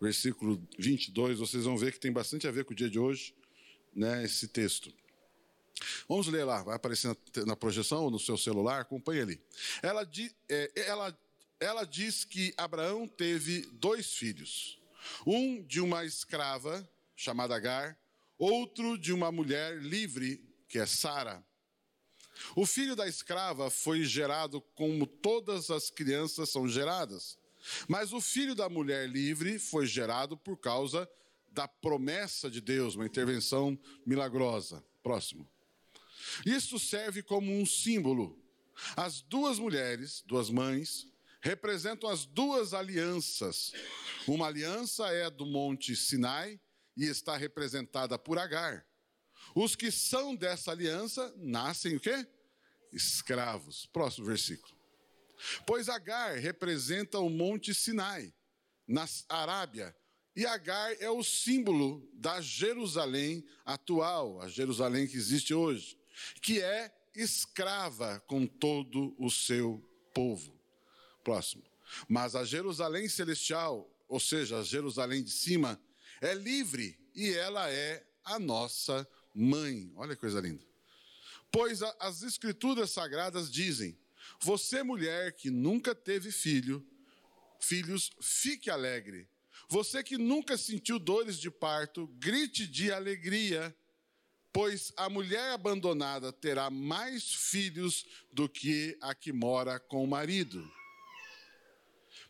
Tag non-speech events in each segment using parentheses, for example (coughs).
versículo 22. Vocês vão ver que tem bastante a ver com o dia de hoje, né, esse texto. Vamos ler lá, vai aparecer na projeção ou no seu celular, acompanhe ali. Ela, é, ela, ela diz que Abraão teve dois filhos. Um de uma escrava, chamada Agar, outro de uma mulher livre, que é Sara. O filho da escrava foi gerado como todas as crianças são geradas. Mas o filho da mulher livre foi gerado por causa da promessa de Deus, uma intervenção milagrosa. Próximo. Isso serve como um símbolo. As duas mulheres, duas mães, representam as duas alianças. Uma aliança é do Monte Sinai e está representada por Agar. Os que são dessa aliança nascem o quê? Escravos. Próximo versículo. Pois Agar representa o Monte Sinai, na Arábia, e Agar é o símbolo da Jerusalém atual, a Jerusalém que existe hoje, que é escrava com todo o seu povo. Próximo. Mas a Jerusalém celestial, ou seja, a Jerusalém de cima, é livre e ela é a nossa mãe. Olha que coisa linda. Pois as escrituras sagradas dizem: Você, mulher que nunca teve filho, filhos, fique alegre. Você que nunca sentiu dores de parto, grite de alegria, pois a mulher abandonada terá mais filhos do que a que mora com o marido.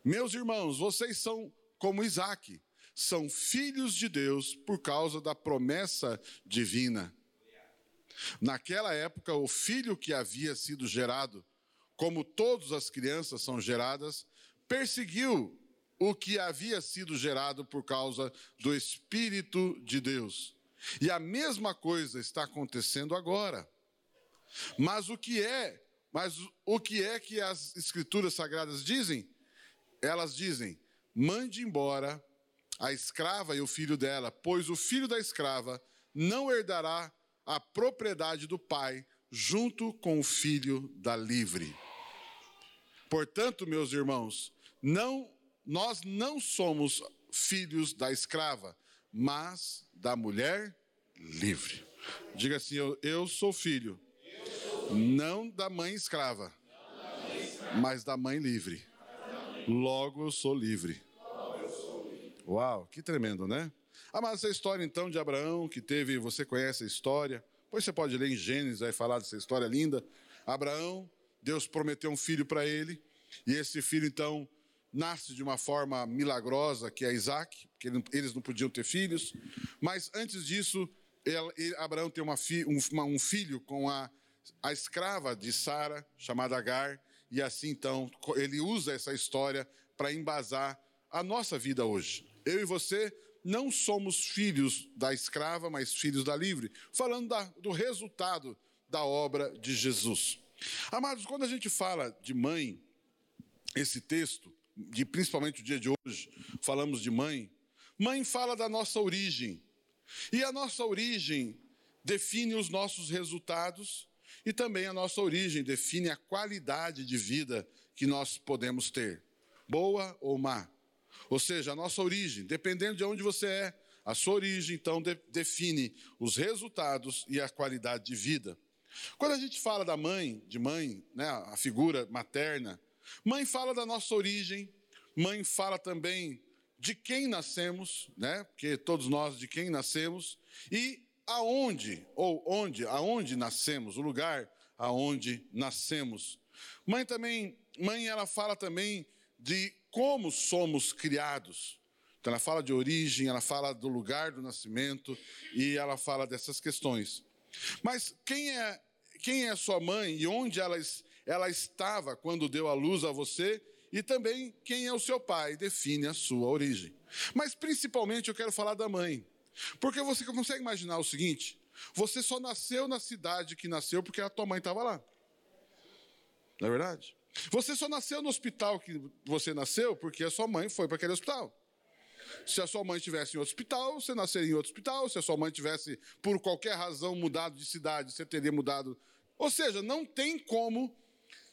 Meus irmãos, vocês são como Isaac, são filhos de Deus por causa da promessa divina. Naquela época, o filho que havia sido gerado, como todas as crianças são geradas, perseguiu o que havia sido gerado por causa do Espírito de Deus. E a mesma coisa está acontecendo agora. Mas o que é, mas o que é que as escrituras sagradas dizem? Elas dizem: mande embora a escrava e o filho dela, pois o filho da escrava não herdará a propriedade do pai junto com o filho da livre. Portanto, meus irmãos, não nós não somos filhos da escrava, mas da mulher livre. Diga assim: eu, eu sou filho, não da mãe escrava, mas da mãe livre. Logo eu sou livre. Uau, que tremendo, né? Ah, mas essa história então de Abraão, que teve, você conhece a história, pois você pode ler em Gênesis, vai falar dessa história linda. Abraão, Deus prometeu um filho para ele, e esse filho então nasce de uma forma milagrosa, que é Isaac, porque eles não podiam ter filhos, mas antes disso, ele, ele, Abraão tem uma fi, um, uma, um filho com a, a escrava de Sara, chamada Agar, e assim então ele usa essa história para embasar a nossa vida hoje. Eu e você não somos filhos da escrava, mas filhos da livre, falando da, do resultado da obra de Jesus. Amados, quando a gente fala de mãe, esse texto, de principalmente o dia de hoje, falamos de mãe, mãe fala da nossa origem. E a nossa origem define os nossos resultados e também a nossa origem define a qualidade de vida que nós podemos ter, boa ou má. Ou seja, a nossa origem, dependendo de onde você é, a sua origem então de, define os resultados e a qualidade de vida. Quando a gente fala da mãe, de mãe, né, a figura materna, mãe fala da nossa origem, mãe fala também de quem nascemos, né? Porque todos nós de quem nascemos e aonde ou onde, aonde nascemos, o lugar aonde nascemos. Mãe também, mãe ela fala também de como somos criados. Então, ela fala de origem, ela fala do lugar do nascimento e ela fala dessas questões. Mas quem é, quem é sua mãe e onde ela, ela estava quando deu a luz a você e também quem é o seu pai define a sua origem. Mas principalmente eu quero falar da mãe. Porque você consegue imaginar o seguinte: você só nasceu na cidade que nasceu porque a tua mãe estava lá. Não é verdade? Você só nasceu no hospital que você nasceu porque a sua mãe foi para aquele hospital. Se a sua mãe estivesse em outro hospital, você nasceria em outro hospital. Se a sua mãe tivesse, por qualquer razão, mudado de cidade, você teria mudado. Ou seja, não tem como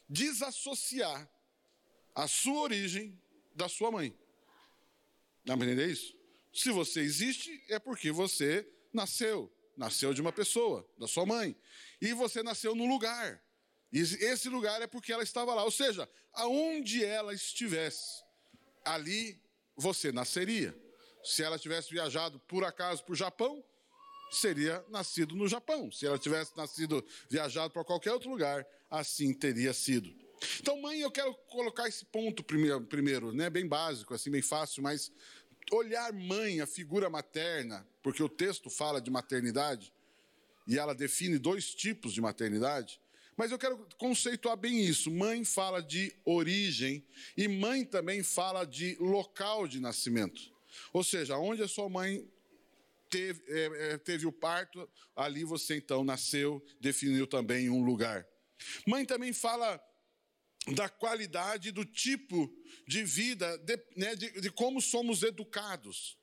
desassociar a sua origem da sua mãe. Dá para entender isso? Se você existe, é porque você nasceu. Nasceu de uma pessoa, da sua mãe. E você nasceu no lugar. E esse lugar é porque ela estava lá. Ou seja, aonde ela estivesse, ali você nasceria. Se ela tivesse viajado por acaso para o Japão, seria nascido no Japão. Se ela tivesse nascido viajado para qualquer outro lugar, assim teria sido. Então, mãe, eu quero colocar esse ponto primeiro, primeiro, né, bem básico, assim, bem fácil, mas olhar mãe, a figura materna, porque o texto fala de maternidade e ela define dois tipos de maternidade. Mas eu quero conceituar bem isso. Mãe fala de origem e mãe também fala de local de nascimento. Ou seja, onde a sua mãe teve, é, é, teve o parto, ali você então nasceu, definiu também um lugar. Mãe também fala da qualidade, do tipo de vida, de, né, de, de como somos educados.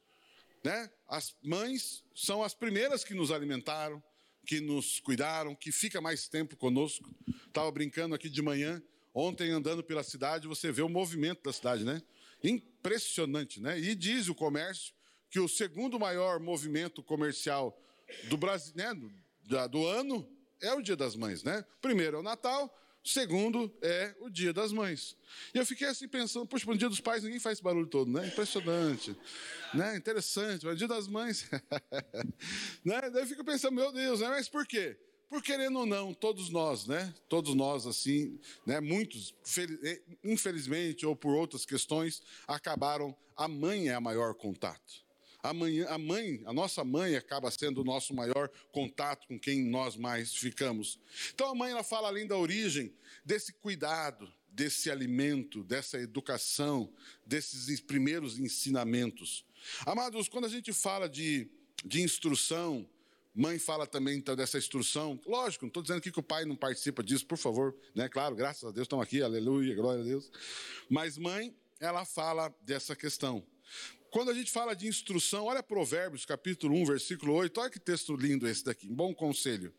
Né? As mães são as primeiras que nos alimentaram, que nos cuidaram, que fica mais tempo conosco. Estava brincando aqui de manhã, ontem andando pela cidade, você vê o movimento da cidade, né? Impressionante, né? E diz o comércio que o segundo maior movimento comercial do Brasil, né, do, do ano é o Dia das Mães, né? Primeiro é o Natal, Segundo é o dia das mães. E eu fiquei assim pensando, poxa, no dia dos pais ninguém faz esse barulho todo, né? Impressionante, né? Interessante, mas dia das mães, (laughs) né? Daí eu fico pensando, meu Deus, né? Mas por quê? Por querendo ou não, todos nós, né? Todos nós, assim, né? Muitos, eh, infelizmente ou por outras questões, acabaram, a mãe é a maior contato. A mãe, a mãe, a nossa mãe acaba sendo o nosso maior contato com quem nós mais ficamos. Então a mãe ela fala além da origem desse cuidado, desse alimento, dessa educação, desses primeiros ensinamentos. Amados, quando a gente fala de, de instrução, mãe fala também então, dessa instrução. Lógico, não estou dizendo aqui que o pai não participa disso, por favor, né? Claro, graças a Deus estão aqui, aleluia, glória a Deus. Mas mãe, ela fala dessa questão. Quando a gente fala de instrução, olha Provérbios, capítulo 1, versículo 8, olha que texto lindo esse daqui, bom conselho.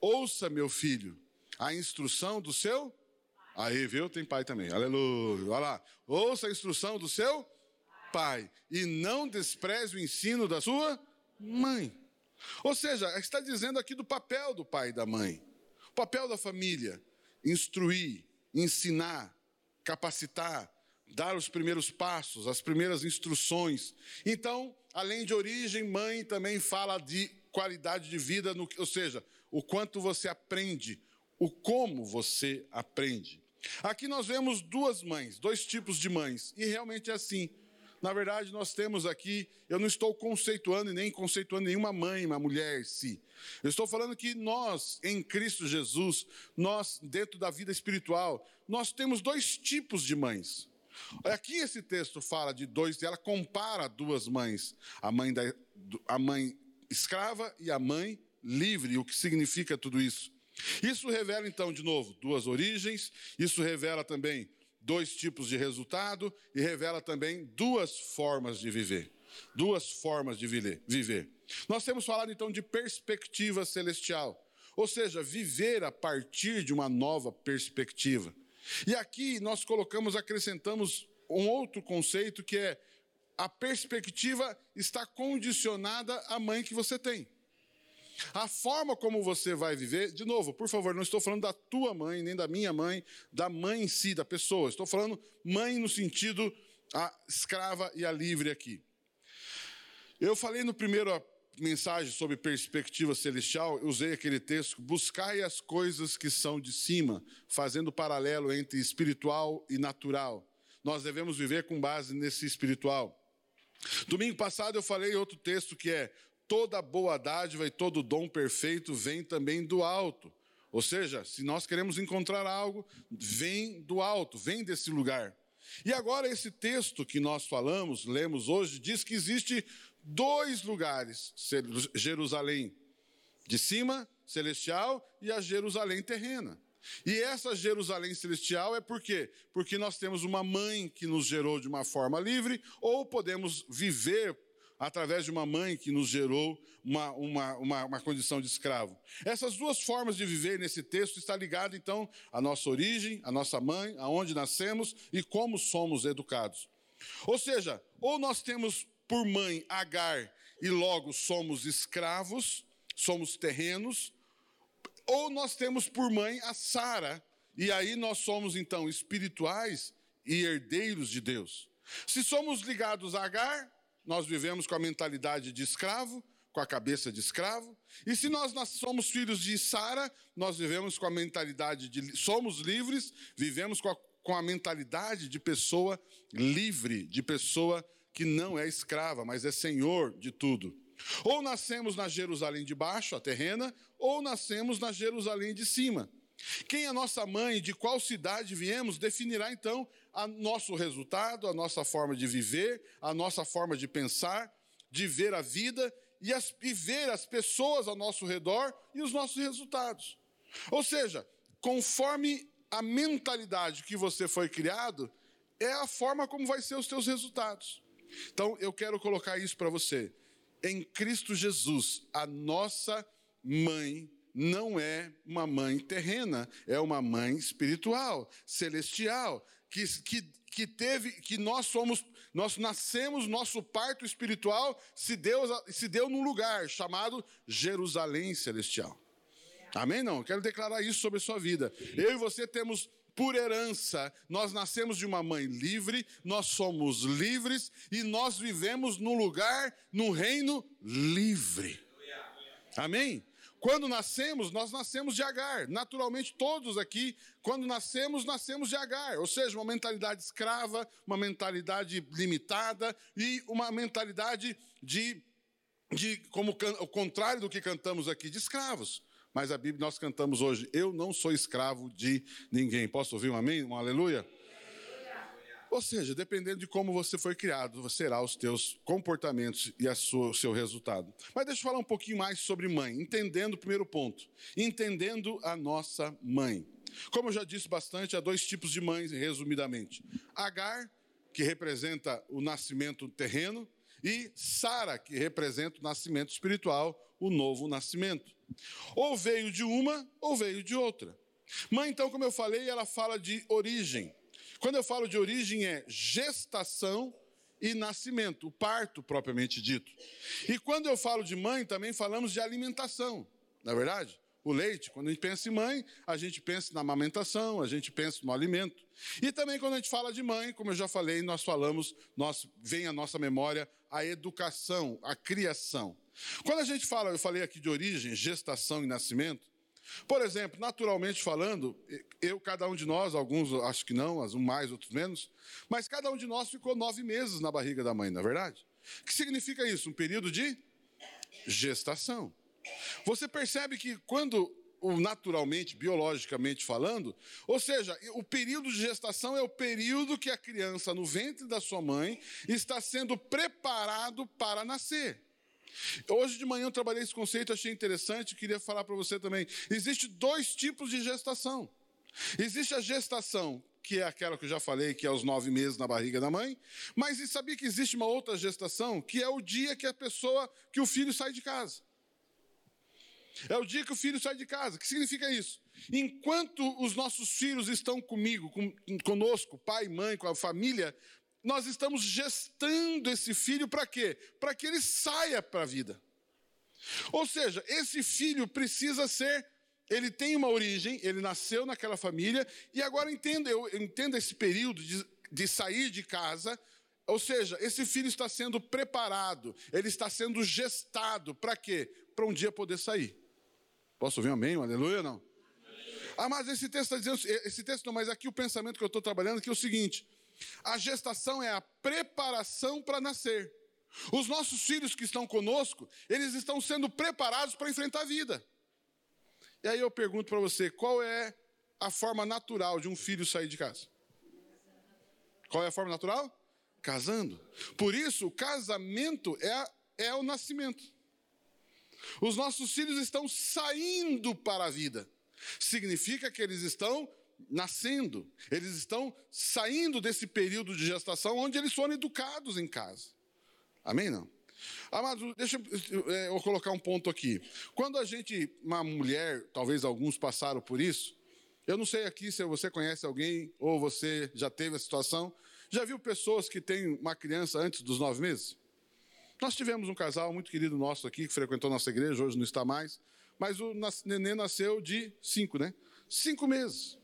Ouça, meu filho, a instrução do seu. Aí, viu? Tem pai também, aleluia. Olha lá. Ouça a instrução do seu pai e não despreze o ensino da sua mãe. Ou seja, está dizendo aqui do papel do pai e da mãe, o papel da família: instruir, ensinar, capacitar, dar os primeiros passos, as primeiras instruções. Então, além de origem, mãe também fala de qualidade de vida, no, ou seja, o quanto você aprende, o como você aprende. Aqui nós vemos duas mães, dois tipos de mães, e realmente é assim. Na verdade, nós temos aqui, eu não estou conceituando e nem conceituando nenhuma mãe, uma mulher em si. Eu estou falando que nós, em Cristo Jesus, nós, dentro da vida espiritual, nós temos dois tipos de mães. Aqui esse texto fala de dois, ela compara duas mães, a mãe, da, a mãe escrava e a mãe livre, o que significa tudo isso. Isso revela então, de novo, duas origens, isso revela também dois tipos de resultado e revela também duas formas de viver. Duas formas de viver. Nós temos falado então de perspectiva celestial, ou seja, viver a partir de uma nova perspectiva. E aqui nós colocamos, acrescentamos um outro conceito que é a perspectiva está condicionada à mãe que você tem. A forma como você vai viver, de novo, por favor, não estou falando da tua mãe, nem da minha mãe, da mãe em si, da pessoa. Estou falando mãe no sentido a escrava e a livre aqui. Eu falei no primeiro mensagem sobre perspectiva celestial, eu usei aquele texto: buscai as coisas que são de cima, fazendo paralelo entre espiritual e natural. Nós devemos viver com base nesse espiritual. Domingo passado eu falei outro texto que é: toda boa dádiva e todo dom perfeito vem também do alto. Ou seja, se nós queremos encontrar algo, vem do alto, vem desse lugar. E agora esse texto que nós falamos, lemos hoje, diz que existe dois lugares: Jerusalém de cima, celestial, e a Jerusalém terrena. E essa Jerusalém celestial é por quê? Porque nós temos uma mãe que nos gerou de uma forma livre, ou podemos viver através de uma mãe que nos gerou uma, uma, uma, uma, condição de escravo. Essas duas formas de viver nesse texto está ligado então à nossa origem, à nossa mãe, aonde nascemos e como somos educados. Ou seja, ou nós temos por mãe Agar e logo somos escravos, somos terrenos, ou nós temos por mãe a Sara, e aí nós somos então espirituais e herdeiros de Deus. Se somos ligados a Agar, nós vivemos com a mentalidade de escravo, com a cabeça de escravo. E se nós, somos filhos de Sara, nós vivemos com a mentalidade de somos livres, vivemos com a, com a mentalidade de pessoa livre, de pessoa que não é escrava, mas é senhor de tudo. Ou nascemos na Jerusalém de baixo, a terrena, ou nascemos na Jerusalém de cima. Quem é nossa mãe, de qual cidade viemos, definirá então a nosso resultado, a nossa forma de viver, a nossa forma de pensar, de ver a vida e, as, e ver as pessoas ao nosso redor e os nossos resultados. Ou seja, conforme a mentalidade que você foi criado, é a forma como vai ser os teus resultados. Então, eu quero colocar isso para você. Em Cristo Jesus, a nossa mãe não é uma mãe terrena, é uma mãe espiritual, celestial, que, que, que teve, que nós somos, nós nascemos, nosso parto espiritual se deu, se deu num lugar chamado Jerusalém Celestial. Amém? Não, quero declarar isso sobre a sua vida. Eu e você temos por herança, nós nascemos de uma mãe livre, nós somos livres e nós vivemos num lugar, no reino livre. Amém? Quando nascemos, nós nascemos de Agar. Naturalmente, todos aqui, quando nascemos, nascemos de Agar. Ou seja, uma mentalidade escrava, uma mentalidade limitada e uma mentalidade de, de como o contrário do que cantamos aqui, de escravos. Mas a Bíblia, nós cantamos hoje, eu não sou escravo de ninguém. Posso ouvir um amém? Um aleluia? Ou seja, dependendo de como você foi criado, será os teus comportamentos e o seu resultado. Mas deixa eu falar um pouquinho mais sobre mãe, entendendo o primeiro ponto, entendendo a nossa mãe. Como eu já disse bastante, há dois tipos de mães, resumidamente: Agar, que representa o nascimento terreno, e Sara, que representa o nascimento espiritual, o novo nascimento. Ou veio de uma, ou veio de outra. Mãe, então, como eu falei, ela fala de origem. Quando eu falo de origem, é gestação e nascimento, o parto propriamente dito. E quando eu falo de mãe, também falamos de alimentação, não é verdade? O leite, quando a gente pensa em mãe, a gente pensa na amamentação, a gente pensa no alimento. E também quando a gente fala de mãe, como eu já falei, nós falamos, nós vem à nossa memória a educação, a criação. Quando a gente fala, eu falei aqui de origem, gestação e nascimento, por exemplo, naturalmente falando, eu, cada um de nós, alguns acho que não, uns mais, outros menos, mas cada um de nós ficou nove meses na barriga da mãe, não é verdade? O que significa isso? Um período de gestação. Você percebe que quando naturalmente, biologicamente falando, ou seja, o período de gestação é o período que a criança no ventre da sua mãe está sendo preparado para nascer. Hoje de manhã eu trabalhei esse conceito, achei interessante, queria falar para você também. Existem dois tipos de gestação. Existe a gestação, que é aquela que eu já falei, que é os nove meses na barriga da mãe, mas sabia que existe uma outra gestação, que é o dia que a pessoa, que o filho sai de casa. É o dia que o filho sai de casa. O que significa isso? Enquanto os nossos filhos estão comigo, com, conosco, pai, mãe, com a família, nós estamos gestando esse filho para quê? Para que ele saia para a vida. Ou seja, esse filho precisa ser, ele tem uma origem, ele nasceu naquela família, e agora entenda, eu entendo esse período de, de sair de casa, ou seja, esse filho está sendo preparado, ele está sendo gestado, para quê? Para um dia poder sair. Posso ouvir um amém, um aleluia não? Ah, mas esse texto está dizendo, esse texto não, mas aqui o pensamento que eu estou trabalhando aqui é o seguinte: a gestação é a preparação para nascer. Os nossos filhos que estão conosco, eles estão sendo preparados para enfrentar a vida. E aí eu pergunto para você, qual é a forma natural de um filho sair de casa? Qual é a forma natural? Casando. Por isso, o casamento é, é o nascimento. Os nossos filhos estão saindo para a vida. Significa que eles estão nascendo, eles estão saindo desse período de gestação onde eles foram educados em casa. Amém? Não? Amados, deixa é, eu colocar um ponto aqui. Quando a gente, uma mulher, talvez alguns passaram por isso, eu não sei aqui se você conhece alguém ou você já teve a situação. Já viu pessoas que têm uma criança antes dos nove meses? Nós tivemos um casal muito querido nosso aqui, que frequentou nossa igreja, hoje não está mais, mas o neném nasceu de cinco, né? Cinco meses.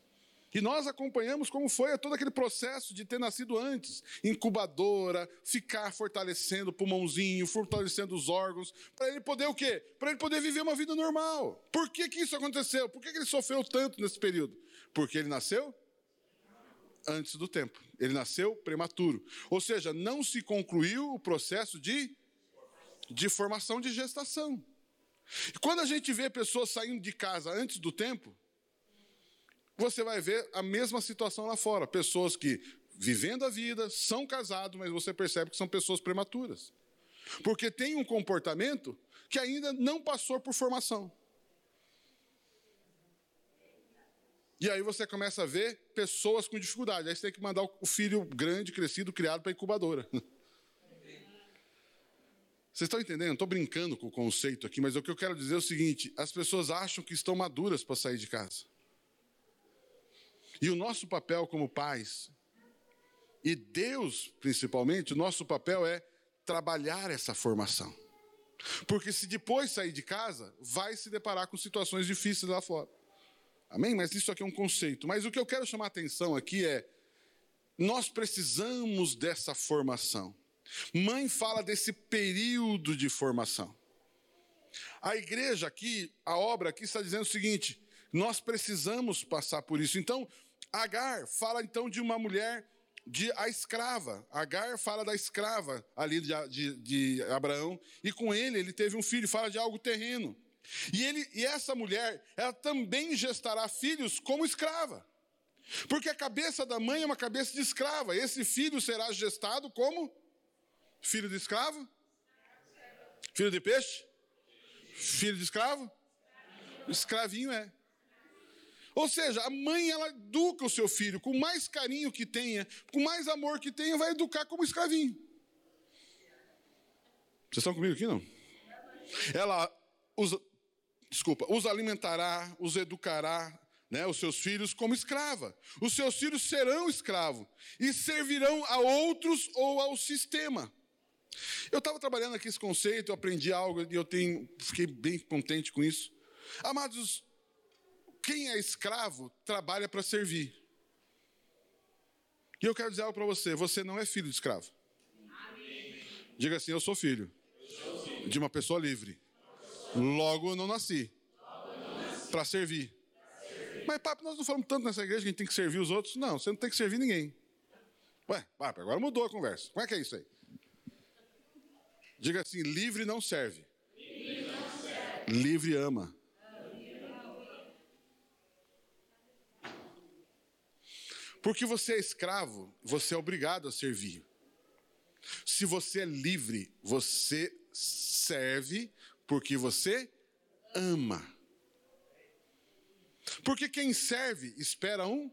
E nós acompanhamos como foi todo aquele processo de ter nascido antes. Incubadora, ficar fortalecendo o pulmãozinho, fortalecendo os órgãos, para ele poder o quê? Para ele poder viver uma vida normal. Por que, que isso aconteceu? Por que, que ele sofreu tanto nesse período? Porque ele nasceu antes do tempo. Ele nasceu prematuro. Ou seja, não se concluiu o processo de, de formação de gestação. E quando a gente vê pessoas saindo de casa antes do tempo, você vai ver a mesma situação lá fora. Pessoas que, vivendo a vida, são casados, mas você percebe que são pessoas prematuras. Porque tem um comportamento que ainda não passou por formação. E aí você começa a ver pessoas com dificuldade. Aí você tem que mandar o filho grande, crescido, criado para a incubadora. (laughs) Vocês estão entendendo? Estou brincando com o conceito aqui, mas o que eu quero dizer é o seguinte: as pessoas acham que estão maduras para sair de casa. E o nosso papel como pais, e Deus principalmente, o nosso papel é trabalhar essa formação. Porque se depois sair de casa, vai se deparar com situações difíceis lá fora. Amém? Mas isso aqui é um conceito. Mas o que eu quero chamar a atenção aqui é: nós precisamos dessa formação. Mãe fala desse período de formação. A igreja aqui, a obra aqui está dizendo o seguinte: nós precisamos passar por isso. Então, Agar fala então de uma mulher de a escrava. Agar fala da escrava ali de, de, de, Abraão, e com ele ele teve um filho, fala de algo terreno. E, ele, e essa mulher, ela também gestará filhos como escrava. Porque a cabeça da mãe é uma cabeça de escrava. Esse filho será gestado como filho de escravo? Filho de peixe? Filho de escravo? Escravinho é. Ou seja, a mãe ela educa o seu filho com mais carinho que tenha, com mais amor que tenha, vai educar como escravinho. Vocês estão comigo aqui não? Ela os, desculpa, os alimentará, os educará, né, os seus filhos como escrava. Os seus filhos serão escravos e servirão a outros ou ao sistema. Eu estava trabalhando aqui esse conceito, eu aprendi algo e eu tenho, fiquei bem contente com isso. Amados, quem é escravo trabalha para servir. E eu quero dizer algo para você: você não é filho de escravo. Amém. Diga assim: eu sou filho, eu sou filho. de uma pessoa livre. Logo eu não nasci, nasci. para servir. servir. Mas, papo, nós não falamos tanto nessa igreja que a gente tem que servir os outros. Não, você não tem que servir ninguém. Ué, papo, agora mudou a conversa. Como é que é isso aí? Diga assim: livre não serve. Livre, não serve. livre ama. Porque você é escravo, você é obrigado a servir. Se você é livre, você serve porque você ama. Porque quem serve espera um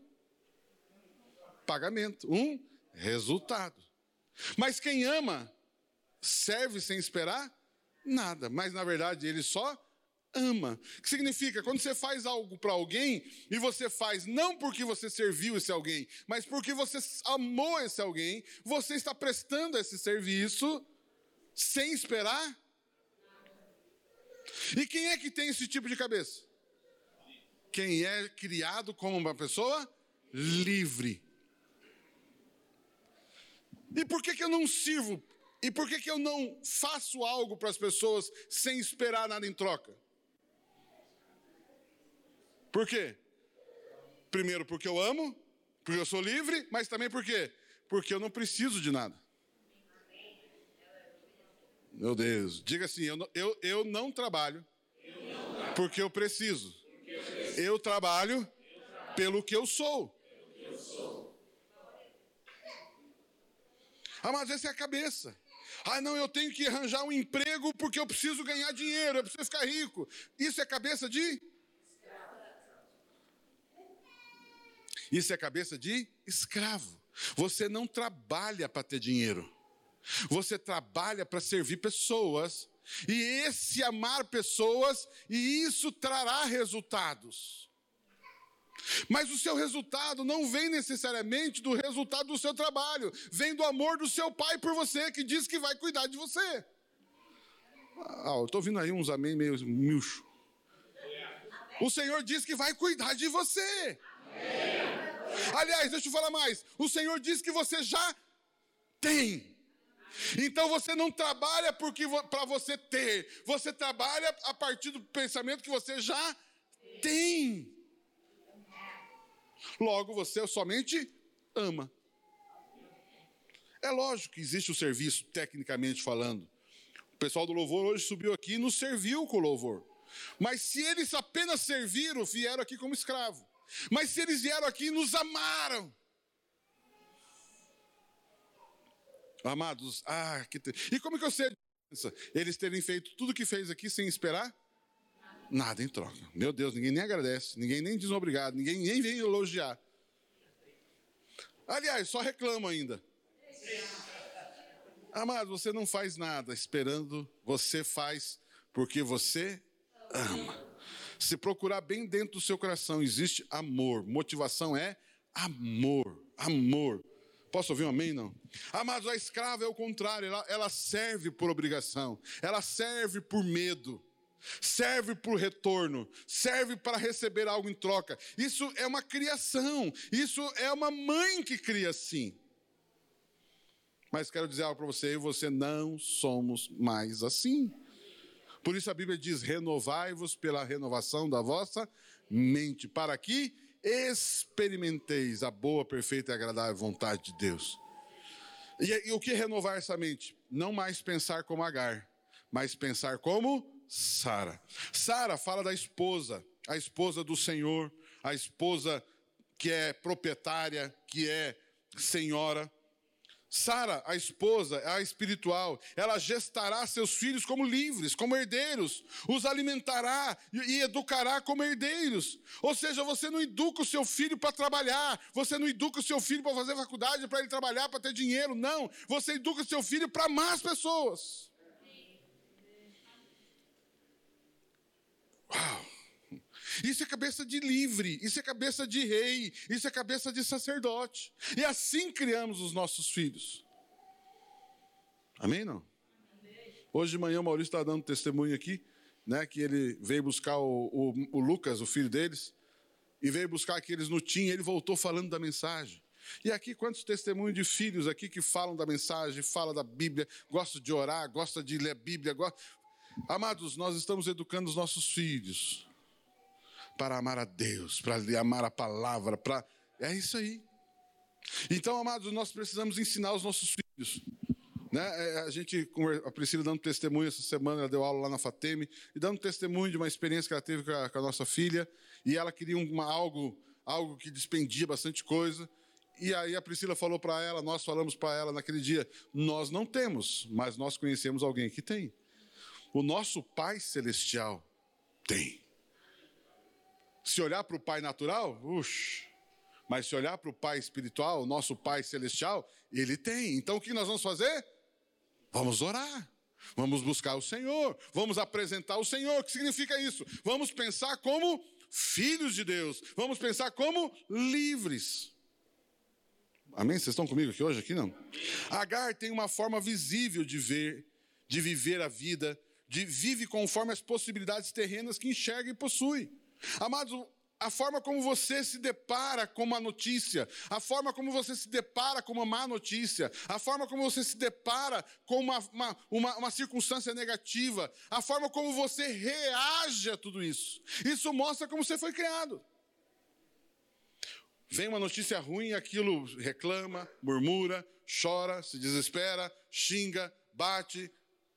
pagamento, um resultado. Mas quem ama serve sem esperar nada. Mas na verdade ele só ama. O que significa? Quando você faz algo para alguém e você faz não porque você serviu esse alguém, mas porque você amou esse alguém, você está prestando esse serviço sem esperar. E quem é que tem esse tipo de cabeça? Quem é criado como uma pessoa livre. E por que, que eu não sirvo? E por que, que eu não faço algo para as pessoas sem esperar nada em troca? Por quê? Primeiro, porque eu amo, porque eu sou livre, mas também por quê? Porque eu não preciso de nada. Meu Deus, diga assim: eu, eu, eu não trabalho porque eu preciso. Eu trabalho pelo que eu sou. Amados, essa é a cabeça. Ah, não, eu tenho que arranjar um emprego porque eu preciso ganhar dinheiro, eu preciso ficar rico. Isso é cabeça de? Isso é cabeça de escravo. Você não trabalha para ter dinheiro. Você trabalha para servir pessoas. E esse amar pessoas, e isso trará resultados. Mas o seu resultado não vem necessariamente do resultado do seu trabalho, vem do amor do seu pai por você, que diz que vai cuidar de você. Ah, eu estou ouvindo aí uns amém meio murcho. O Senhor diz que vai cuidar de você. Aliás, deixa eu falar mais. O Senhor diz que você já tem. Então você não trabalha para você ter, você trabalha a partir do pensamento que você já tem. Logo, você somente ama. É lógico que existe o serviço, tecnicamente falando. O pessoal do louvor hoje subiu aqui e nos serviu com o louvor. Mas se eles apenas serviram, vieram aqui como escravo. Mas se eles vieram aqui e nos amaram. Amados, ah, que te... e como que eu sei a diferença? Eles terem feito tudo o que fez aqui sem esperar? Nada em troca. Meu Deus, ninguém nem agradece, ninguém nem diz obrigado, ninguém nem vem elogiar. Aliás, só reclama ainda. Amado, você não faz nada esperando, você faz porque você ama. Se procurar bem dentro do seu coração, existe amor. Motivação é amor, amor. Posso ouvir um amém? Não. Amados, a escrava é o contrário, ela, ela serve por obrigação, ela serve por medo serve por retorno, serve para receber algo em troca. Isso é uma criação, isso é uma mãe que cria assim. Mas quero dizer algo para você, eu e você não somos mais assim. Por isso a Bíblia diz: renovai-vos pela renovação da vossa mente, para que experimenteis a boa, perfeita e agradável vontade de Deus. E, e o que é renovar essa mente? Não mais pensar como Agar, mas pensar como Sara. Sara fala da esposa, a esposa do Senhor, a esposa que é proprietária, que é senhora. Sara, a esposa, a espiritual, ela gestará seus filhos como livres, como herdeiros, os alimentará e educará como herdeiros. Ou seja, você não educa o seu filho para trabalhar, você não educa o seu filho para fazer faculdade, para ele trabalhar, para ter dinheiro, não. Você educa o seu filho para amar as pessoas. Uau! Isso é cabeça de livre, isso é cabeça de rei, isso é cabeça de sacerdote. E assim criamos os nossos filhos. Amém? Não? Hoje de manhã o Maurício está dando testemunho aqui, né, que ele veio buscar o, o, o Lucas, o filho deles, e veio buscar aqueles no TIM, ele voltou falando da mensagem. E aqui, quantos testemunhos de filhos aqui que falam da mensagem, falam da Bíblia, gostam de orar, gostam de ler a Bíblia, gostam, Amados, nós estamos educando os nossos filhos para amar a Deus, para amar a palavra, para. É isso aí. Então, amados, nós precisamos ensinar os nossos filhos. Né? É, a gente, a Priscila dando testemunho essa semana, ela deu aula lá na Fateme, e dando testemunho de uma experiência que ela teve com a, com a nossa filha, e ela queria uma, algo, algo que despendia bastante coisa. E aí a Priscila falou para ela, nós falamos para ela naquele dia: nós não temos, mas nós conhecemos alguém que tem. O nosso Pai Celestial tem. Se olhar para o Pai natural, uxa. Mas se olhar para o Pai espiritual, o nosso Pai Celestial, ele tem. Então o que nós vamos fazer? Vamos orar. Vamos buscar o Senhor. Vamos apresentar o Senhor. O que significa isso? Vamos pensar como filhos de Deus. Vamos pensar como livres. Amém? Vocês estão comigo aqui hoje? Aqui não? Agar tem uma forma visível de ver, de viver a vida de vive conforme as possibilidades terrenas que enxerga e possui. Amados, a forma como você se depara com uma notícia, a forma como você se depara com uma má notícia, a forma como você se depara com uma, uma, uma, uma, circunstância negativa, a forma como você reage a tudo isso. Isso mostra como você foi criado. Vem uma notícia ruim aquilo reclama, murmura, chora, se desespera, xinga, bate,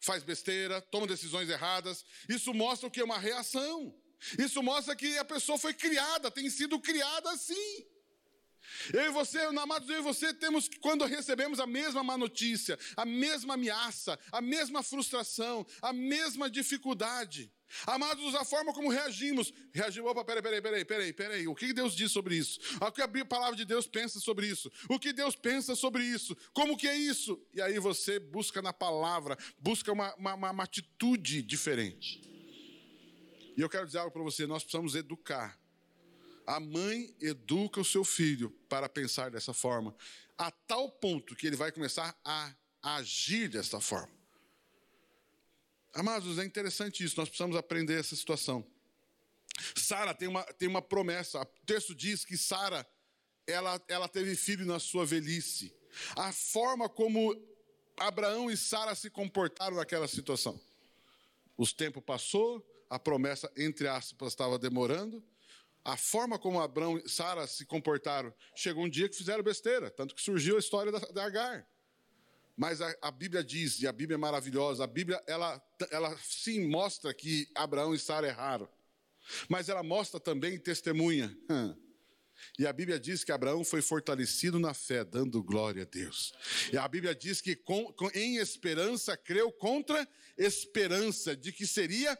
faz besteira, toma decisões erradas. Isso mostra o que é uma reação. Isso mostra que a pessoa foi criada, tem sido criada assim. Eu e você, amados, eu e você temos que, quando recebemos a mesma má notícia, a mesma ameaça, a mesma frustração, a mesma dificuldade, Amados, a forma como reagimos. Reagimos, opa, peraí, peraí, peraí, peraí, peraí. O que Deus diz sobre isso? O que a palavra de Deus pensa sobre isso? O que Deus pensa sobre isso? Como que é isso? E aí você busca na palavra, busca uma, uma, uma atitude diferente. E eu quero dizer algo para você: nós precisamos educar. A mãe educa o seu filho para pensar dessa forma, a tal ponto que ele vai começar a agir dessa forma. Amados, é interessante isso, nós precisamos aprender essa situação. Sara tem uma, tem uma promessa, o texto diz que Sara, ela, ela teve filho na sua velhice. A forma como Abraão e Sara se comportaram naquela situação. Os tempo passou, a promessa, entre aspas, estava demorando. A forma como Abraão e Sara se comportaram, chegou um dia que fizeram besteira, tanto que surgiu a história da, da Agar. Mas a, a, Bíblia diz, e a Bíblia é maravilhosa, a Bíblia, ela, ela sim mostra que Abraão e Sara erraram. Mas ela mostra também testemunha. (laughs) E a Bíblia diz que Abraão foi fortalecido na fé, dando glória a Deus. E a Bíblia diz que com, com, em esperança creu contra esperança de que seria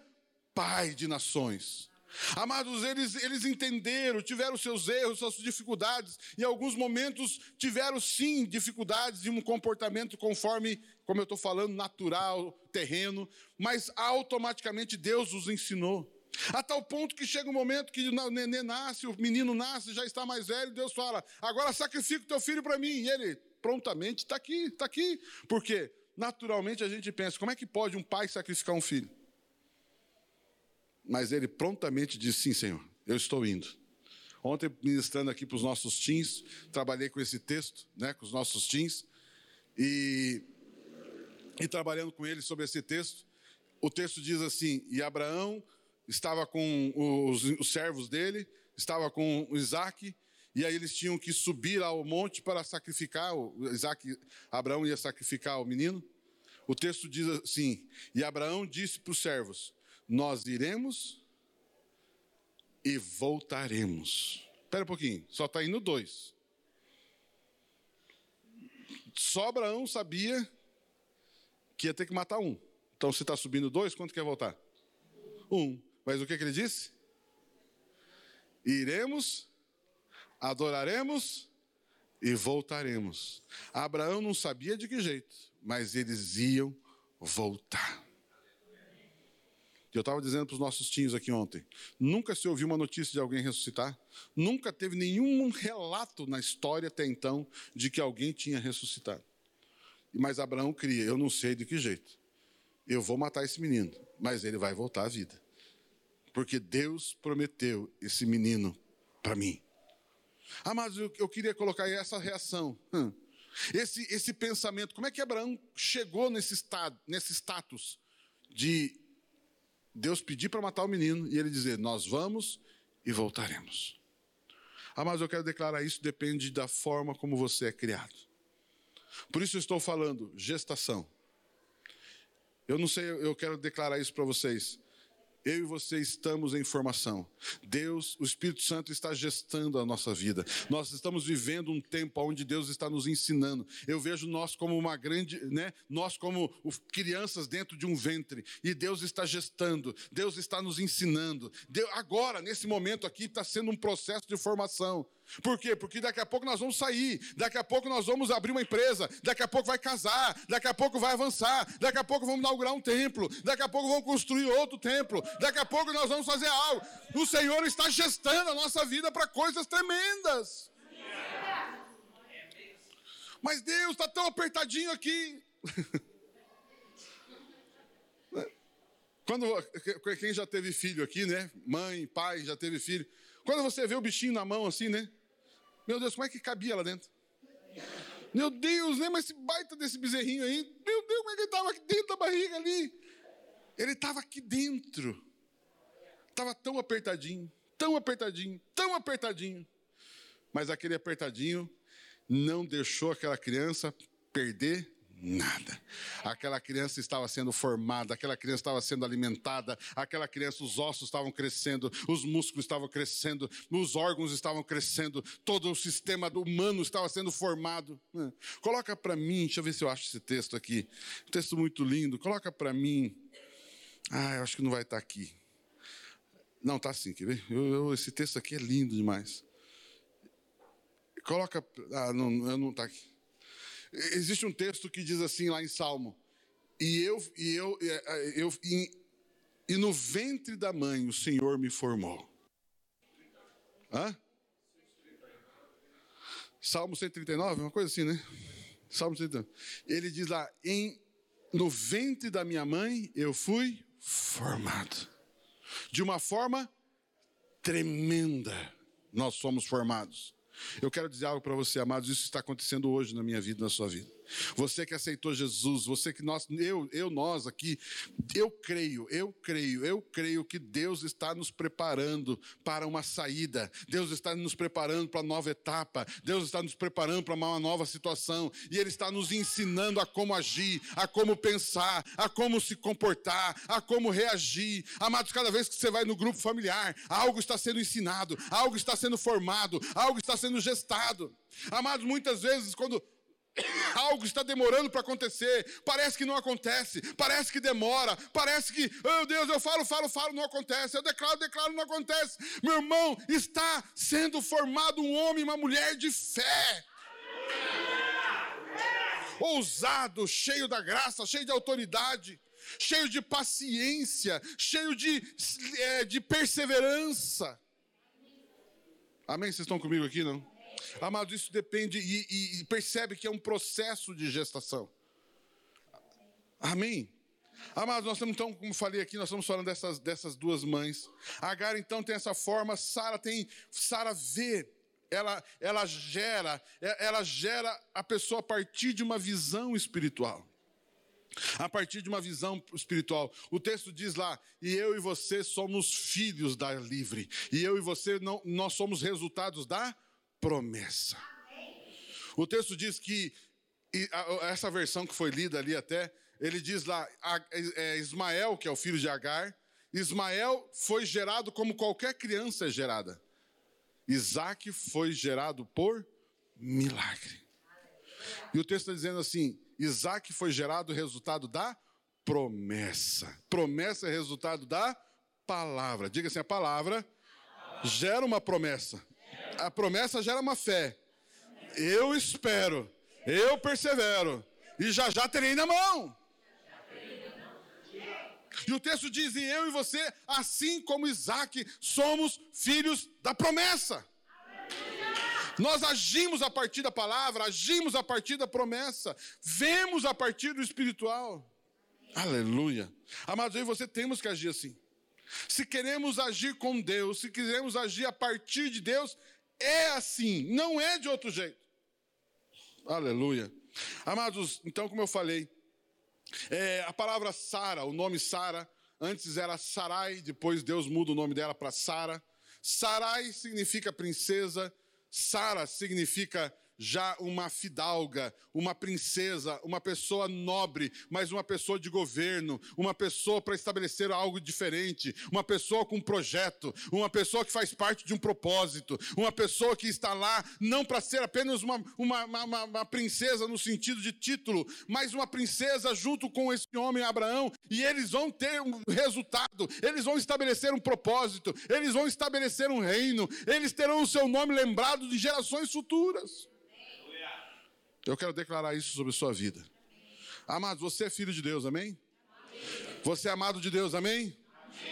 pai de nações. Amados, eles, eles entenderam, tiveram seus erros, suas dificuldades, em alguns momentos tiveram sim dificuldades de um comportamento conforme, como eu estou falando, natural, terreno, mas automaticamente Deus os ensinou. A tal ponto que chega um momento que o neném nasce, o menino nasce, já está mais velho, Deus fala: agora sacrifica o teu filho para mim. E ele prontamente está aqui, está aqui. Porque naturalmente a gente pensa: como é que pode um pai sacrificar um filho? Mas ele prontamente disse: Sim, Senhor, eu estou indo. Ontem, ministrando aqui para os nossos teens, trabalhei com esse texto, né, com os nossos teens, e, e trabalhando com eles sobre esse texto. O texto diz assim: E Abraão estava com os, os servos dele, estava com Isaac, e aí eles tinham que subir ao monte para sacrificar, Isaac, Abraão ia sacrificar o menino. O texto diz assim: E Abraão disse para os servos: nós iremos e voltaremos. Espera um pouquinho, só está indo dois. Só Abraão sabia que ia ter que matar um. Então, se está subindo dois, quanto quer voltar? Um. Mas o que, que ele disse? Iremos, adoraremos e voltaremos. Abraão não sabia de que jeito, mas eles iam voltar. Eu estava dizendo para os nossos tios aqui ontem: nunca se ouviu uma notícia de alguém ressuscitar, nunca teve nenhum relato na história até então de que alguém tinha ressuscitado. Mas Abraão cria: eu não sei de que jeito, eu vou matar esse menino, mas ele vai voltar à vida, porque Deus prometeu esse menino para mim. Amados, eu, eu queria colocar essa reação. Hum. Esse, esse pensamento, como é que Abraão chegou nesse estado, nesse status de Deus pedir para matar o menino e ele dizer: Nós vamos e voltaremos. Ah, mas eu quero declarar isso depende da forma como você é criado. Por isso eu estou falando gestação. Eu não sei, eu quero declarar isso para vocês. Eu e você estamos em formação. Deus, o Espírito Santo está gestando a nossa vida. Nós estamos vivendo um tempo onde Deus está nos ensinando. Eu vejo nós como uma grande, né? Nós como crianças dentro de um ventre e Deus está gestando. Deus está nos ensinando. Deus, agora, nesse momento aqui, está sendo um processo de formação. Por quê? Porque daqui a pouco nós vamos sair, daqui a pouco nós vamos abrir uma empresa, daqui a pouco vai casar, daqui a pouco vai avançar, daqui a pouco vamos inaugurar um templo, daqui a pouco vamos construir outro templo, daqui a pouco nós vamos fazer algo. O Senhor está gestando a nossa vida para coisas tremendas. Mas Deus está tão apertadinho aqui. (laughs) Quando quem já teve filho aqui, né? Mãe, pai, já teve filho. Quando você vê o bichinho na mão assim, né? Meu Deus, como é que cabia lá dentro? Meu Deus? Mas esse baita desse bezerrinho aí, meu Deus, como é que ele estava aqui dentro da barriga ali? Ele estava aqui dentro. Estava tão apertadinho, tão apertadinho, tão apertadinho. Mas aquele apertadinho não deixou aquela criança perder nada. Aquela criança estava sendo formada, aquela criança estava sendo alimentada, aquela criança, os ossos estavam crescendo, os músculos estavam crescendo, os órgãos estavam crescendo, todo o sistema humano estava sendo formado. Coloca para mim, deixa eu ver se eu acho esse texto aqui. Um texto muito lindo. Coloca para mim. Ah, eu acho que não vai estar aqui. Não, tá sim, quer ver? Eu, eu, esse texto aqui é lindo demais. Coloca. Ah, não, não está aqui. Existe um texto que diz assim lá em Salmo: E eu, e eu, eu, eu e, e no ventre da mãe o Senhor me formou. Hã? Salmo 139, uma coisa assim, né? Salmo 139. Ele diz lá: em, No ventre da minha mãe eu fui formado. De uma forma tremenda, nós somos formados. Eu quero dizer algo para você, amados, isso está acontecendo hoje na minha vida, na sua vida. Você que aceitou Jesus, você que nós, eu, eu, nós aqui, eu creio, eu creio, eu creio que Deus está nos preparando para uma saída. Deus está nos preparando para uma nova etapa. Deus está nos preparando para uma nova situação e ele está nos ensinando a como agir, a como pensar, a como se comportar, a como reagir. Amados, cada vez que você vai no grupo familiar, algo está sendo ensinado, algo está sendo formado, algo está sendo gestado. Amados, muitas vezes quando (coughs) algo está demorando para acontecer, parece que não acontece, parece que demora, parece que, oh Deus, eu falo, falo, falo, não acontece, eu declaro, declaro, não acontece. Meu irmão, está sendo formado um homem uma mulher de fé. Ousado, cheio da graça, cheio de autoridade, cheio de paciência, cheio de, é, de perseverança. Amém? Vocês estão comigo aqui, não? Amado, isso depende e, e, e percebe que é um processo de gestação. Amém? Amados, nós estamos então, como falei aqui, nós estamos falando dessas, dessas duas mães. Agar então tem essa forma, Sara tem, Sara vê, ela, ela gera, ela gera a pessoa a partir de uma visão espiritual. A partir de uma visão espiritual. O texto diz lá: e eu e você somos filhos da livre. E eu e você, não, nós somos resultados da promessa. O texto diz que, essa versão que foi lida ali até, ele diz lá, é Ismael, que é o filho de Agar, Ismael foi gerado como qualquer criança é gerada. Isaac foi gerado por milagre. E o texto está dizendo assim: Isaac foi gerado resultado da promessa. Promessa é resultado da palavra. Diga assim: a palavra gera uma promessa a promessa gera uma fé. Eu espero, eu persevero, e já já terei na mão. E o texto diz: e eu e você, assim como Isaac, somos filhos da promessa. Nós agimos a partir da palavra, agimos a partir da promessa, vemos a partir do espiritual. Aleluia. Amados, eu e você temos que agir assim. Se queremos agir com Deus, se quisermos agir a partir de Deus, é assim, não é de outro jeito. Aleluia. Amados, então, como eu falei, é, a palavra Sara, o nome Sara, antes era Sarai, depois Deus muda o nome dela para Sara. Sarai significa princesa, Sara significa já uma fidalga, uma princesa, uma pessoa nobre, mas uma pessoa de governo, uma pessoa para estabelecer algo diferente, uma pessoa com um projeto, uma pessoa que faz parte de um propósito, uma pessoa que está lá não para ser apenas uma, uma, uma, uma, princesa no sentido de título, mas uma princesa junto com esse homem Abraão, e eles vão ter um resultado, eles vão estabelecer um propósito, eles vão estabelecer um reino, eles terão o seu nome lembrado de gerações futuras. Eu quero declarar isso sobre a sua vida. Amados, você é filho de Deus, amém? Você é amado de Deus, amém?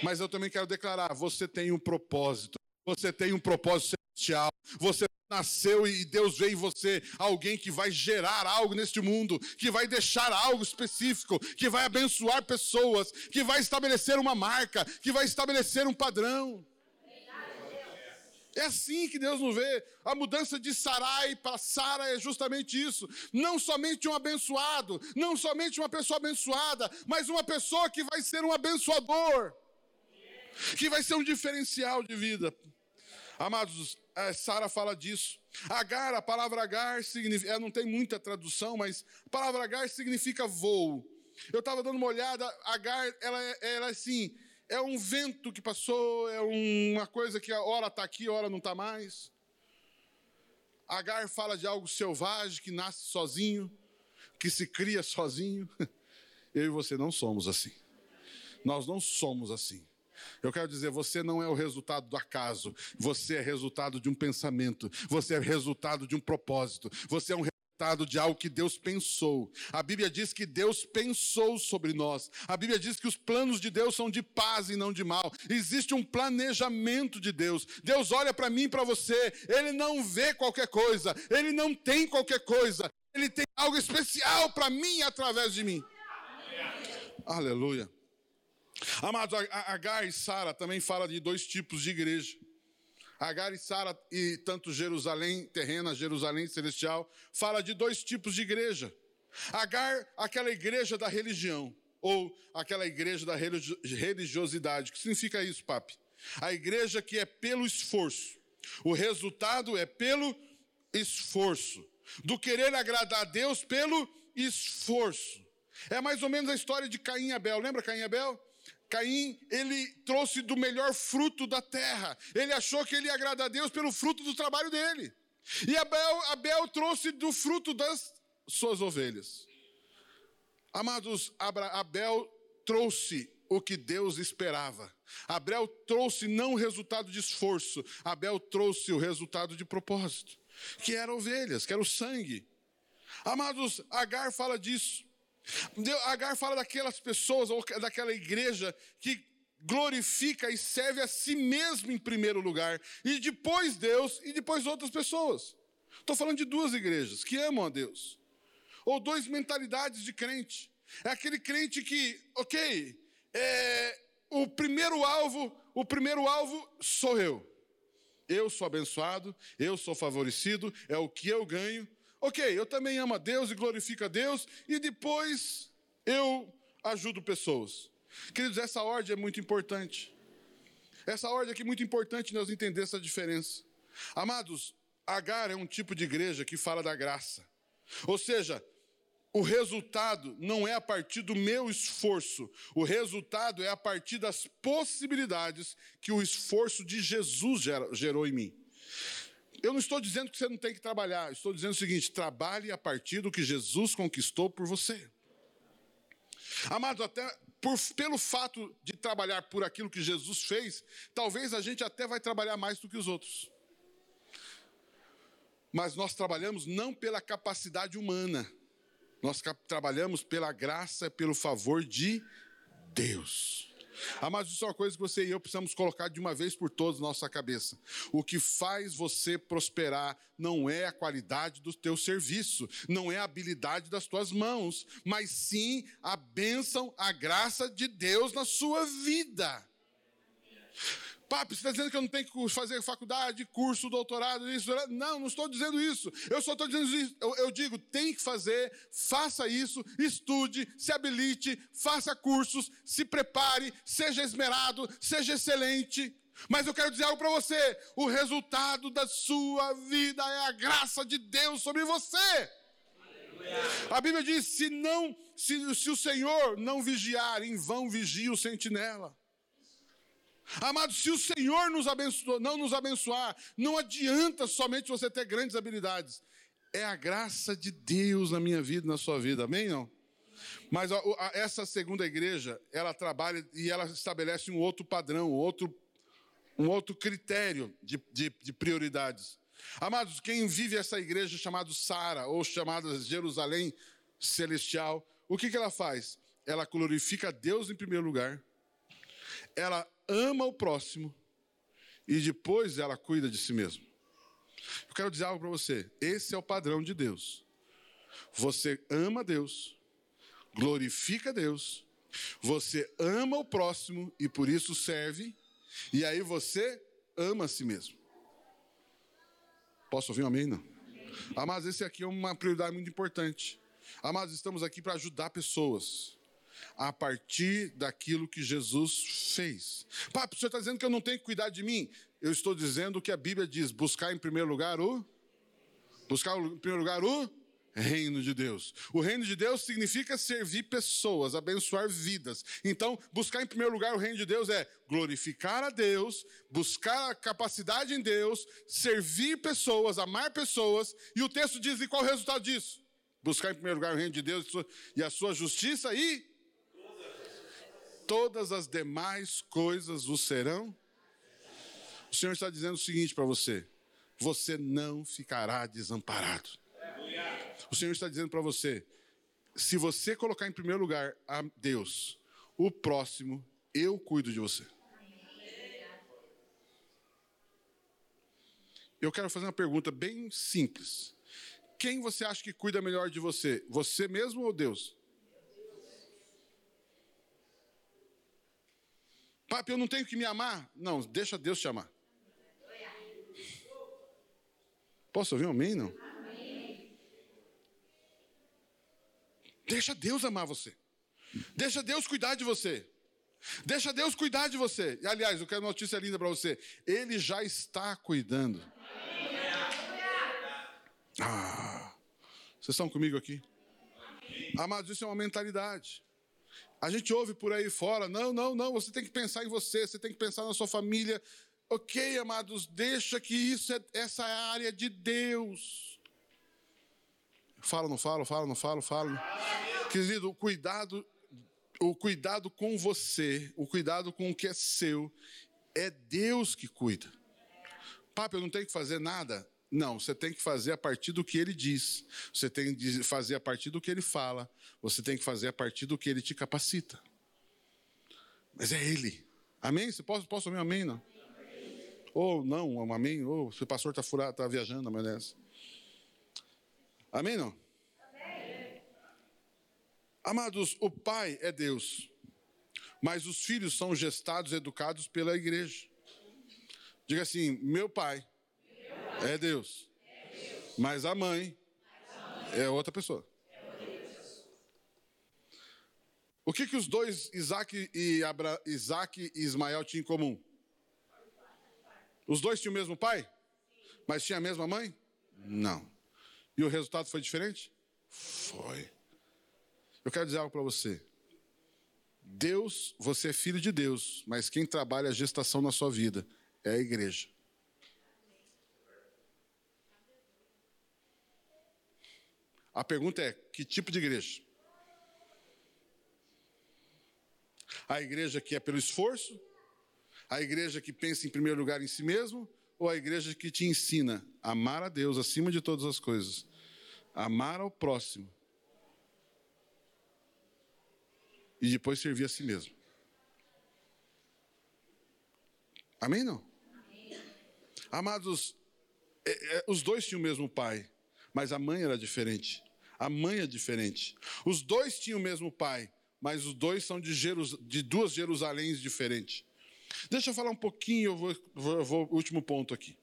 Mas eu também quero declarar: você tem um propósito. Você tem um propósito celestial. Você nasceu e Deus veio em você, alguém que vai gerar algo neste mundo, que vai deixar algo específico, que vai abençoar pessoas, que vai estabelecer uma marca, que vai estabelecer um padrão. É assim que Deus nos vê. A mudança de Sarai para Sara é justamente isso. Não somente um abençoado, não somente uma pessoa abençoada, mas uma pessoa que vai ser um abençoador, que vai ser um diferencial de vida. Amados, Sara fala disso. Agar, a palavra agar significa, não tem muita tradução, mas a palavra agar significa voo. Eu estava dando uma olhada, agar, ela, é, ela é assim, é um vento que passou, é uma coisa que a hora está aqui, a hora não está mais. Agar fala de algo selvagem que nasce sozinho, que se cria sozinho. (laughs) Eu e você não somos assim. Nós não somos assim. Eu quero dizer, você não é o resultado do acaso, você é resultado de um pensamento, você é resultado de um propósito, você é um resultado de algo que Deus pensou. A Bíblia diz que Deus pensou sobre nós. A Bíblia diz que os planos de Deus são de paz e não de mal. Existe um planejamento de Deus. Deus olha para mim e para você, ele não vê qualquer coisa, ele não tem qualquer coisa. Ele tem algo especial para mim através de mim. Aleluia. Amados, Agar e Sara também fala de dois tipos de igreja. Agar e Sara, e tanto Jerusalém terrena, Jerusalém celestial, fala de dois tipos de igreja. Agar, aquela igreja da religião, ou aquela igreja da religiosidade. O que significa isso, papi? A igreja que é pelo esforço. O resultado é pelo esforço. Do querer agradar a Deus pelo esforço. É mais ou menos a história de Caim e Abel. Lembra Caim e Abel? Caim, ele trouxe do melhor fruto da terra. Ele achou que ele ia agradar a Deus pelo fruto do trabalho dele. E Abel, Abel trouxe do fruto das suas ovelhas. Amados, Abel trouxe o que Deus esperava. Abel trouxe não o resultado de esforço, Abel trouxe o resultado de propósito, que era ovelhas, que era o sangue. Amados, Agar fala disso. Agar fala daquelas pessoas, ou daquela igreja que glorifica e serve a si mesmo em primeiro lugar, e depois Deus, e depois outras pessoas. Estou falando de duas igrejas que amam a Deus, ou duas mentalidades de crente. É aquele crente que, ok, é, o primeiro alvo, o primeiro alvo sou eu. Eu sou abençoado, eu sou favorecido, é o que eu ganho, Ok, eu também amo a Deus e glorifico a Deus, e depois eu ajudo pessoas. Queridos, essa ordem é muito importante. Essa ordem aqui é muito importante nós entender essa diferença. Amados, Agar é um tipo de igreja que fala da graça. Ou seja, o resultado não é a partir do meu esforço, o resultado é a partir das possibilidades que o esforço de Jesus gerou em mim. Eu não estou dizendo que você não tem que trabalhar, estou dizendo o seguinte: trabalhe a partir do que Jesus conquistou por você. Amado, até por, pelo fato de trabalhar por aquilo que Jesus fez, talvez a gente até vai trabalhar mais do que os outros. Mas nós trabalhamos não pela capacidade humana, nós trabalhamos pela graça, pelo favor de Deus. Amados, isso é uma coisa que você e eu precisamos colocar de uma vez por todas na nossa cabeça. O que faz você prosperar não é a qualidade do teu serviço, não é a habilidade das tuas mãos, mas sim a bênção, a graça de Deus na sua vida. Papo, você está dizendo que eu não tenho que fazer faculdade, curso, doutorado, isso? Não, não estou dizendo isso. Eu só estou dizendo isso. Eu, eu, digo, tem que fazer, faça isso, estude, se habilite, faça cursos, se prepare, seja esmerado, seja excelente. Mas eu quero dizer algo para você: o resultado da sua vida é a graça de Deus sobre você. A Bíblia diz: se não, se, se o Senhor não vigiar, em vão vigia o sentinela. Amados, se o Senhor nos não nos abençoar, não adianta somente você ter grandes habilidades. É a graça de Deus na minha vida, na sua vida, amém? Não? Mas a, a, essa segunda igreja, ela trabalha e ela estabelece um outro padrão, outro, um outro critério de, de, de prioridades. Amados, quem vive essa igreja chamada Sara, ou chamada Jerusalém Celestial, o que, que ela faz? Ela glorifica Deus em primeiro lugar, ela ama o próximo e depois ela cuida de si mesma. Eu quero dizer algo para você: esse é o padrão de Deus. Você ama Deus, glorifica Deus, você ama o próximo e por isso serve, e aí você ama a si mesmo. Posso ouvir um amém? Não. Amados, esse aqui é uma prioridade muito importante. Amados, estamos aqui para ajudar pessoas a partir daquilo que Jesus fez. Papo, o senhor está dizendo que eu não tenho que cuidar de mim? Eu estou dizendo que a Bíblia diz: buscar em primeiro lugar o Buscar, em primeiro lugar, o reino de Deus. O reino de Deus significa servir pessoas, abençoar vidas. Então, buscar em primeiro lugar o reino de Deus é glorificar a Deus, buscar a capacidade em Deus, servir pessoas, amar pessoas. E o texto diz: e qual é o resultado disso? Buscar em primeiro lugar o reino de Deus e a sua justiça e todas as demais coisas o serão. O Senhor está dizendo o seguinte para você: você não ficará desamparado. O Senhor está dizendo para você: se você colocar em primeiro lugar a Deus, o próximo, eu cuido de você. Eu quero fazer uma pergunta bem simples. Quem você acha que cuida melhor de você? Você mesmo ou Deus? Papi, eu não tenho que me amar? Não, deixa Deus te amar. Posso ouvir um amém? Não? Deixa Deus amar você. Deixa Deus cuidar de você. Deixa Deus cuidar de você. E, aliás, eu quero uma notícia linda para você. Ele já está cuidando. Ah, vocês estão comigo aqui? Amados, isso é uma mentalidade. A gente ouve por aí fora, não, não, não, você tem que pensar em você, você tem que pensar na sua família. Ok, amados, deixa que isso é essa é a área de Deus. Fala, não falo, fala, não falo, falo. Querido, o cuidado, o cuidado com você, o cuidado com o que é seu, é Deus que cuida. Papo, eu não tenho que fazer nada? Não, você tem que fazer a partir do que ele diz. Você tem que fazer a partir do que ele fala. Você tem que fazer a partir do que ele te capacita. Mas é ele. Amém? Você posso, posso ouvir amém? Não? Ou não, um amém? Ou se o pastor está furado, está viajando, mas. Amém não? Amém. Amados, o pai é Deus, mas os filhos são gestados, educados pela igreja. Diga assim: meu pai é, Deus, mas a mãe, é outra pessoa. O que, que os dois, Isaac e, Abra, Isaac e Ismael, tinham em comum? Os dois tinham o mesmo pai? Mas tinham a mesma mãe? Não. E o resultado foi diferente? Foi. Eu quero dizer algo para você. Deus, você é filho de Deus, mas quem trabalha a gestação na sua vida é a igreja. A pergunta é: que tipo de igreja? A igreja que é pelo esforço? A igreja que pensa em primeiro lugar em si mesmo? ou a igreja que te ensina a amar a Deus acima de todas as coisas, amar ao próximo e depois servir a si mesmo? Amém? Não? Amados, é, é, os dois tinham o mesmo pai, mas a mãe era diferente. A mãe é diferente. Os dois tinham o mesmo pai, mas os dois são de, Jerus, de duas Jerusaléns diferentes. Deixa eu falar um pouquinho, eu vou, vou, vou último ponto aqui.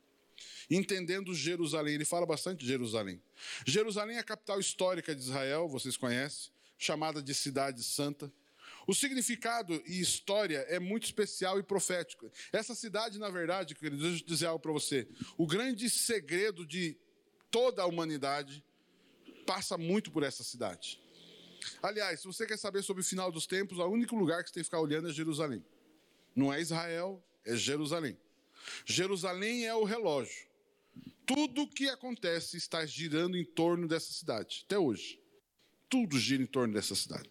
Entendendo Jerusalém, ele fala bastante de Jerusalém. Jerusalém é a capital histórica de Israel, vocês conhecem, chamada de Cidade Santa. O significado e história é muito especial e profético. Essa cidade, na verdade, querido, deixa eu dizer algo para você. O grande segredo de toda a humanidade passa muito por essa cidade. Aliás, se você quer saber sobre o final dos tempos, o único lugar que você tem que ficar olhando é Jerusalém. Não é Israel, é Jerusalém. Jerusalém é o relógio. Tudo o que acontece está girando em torno dessa cidade, até hoje. Tudo gira em torno dessa cidade.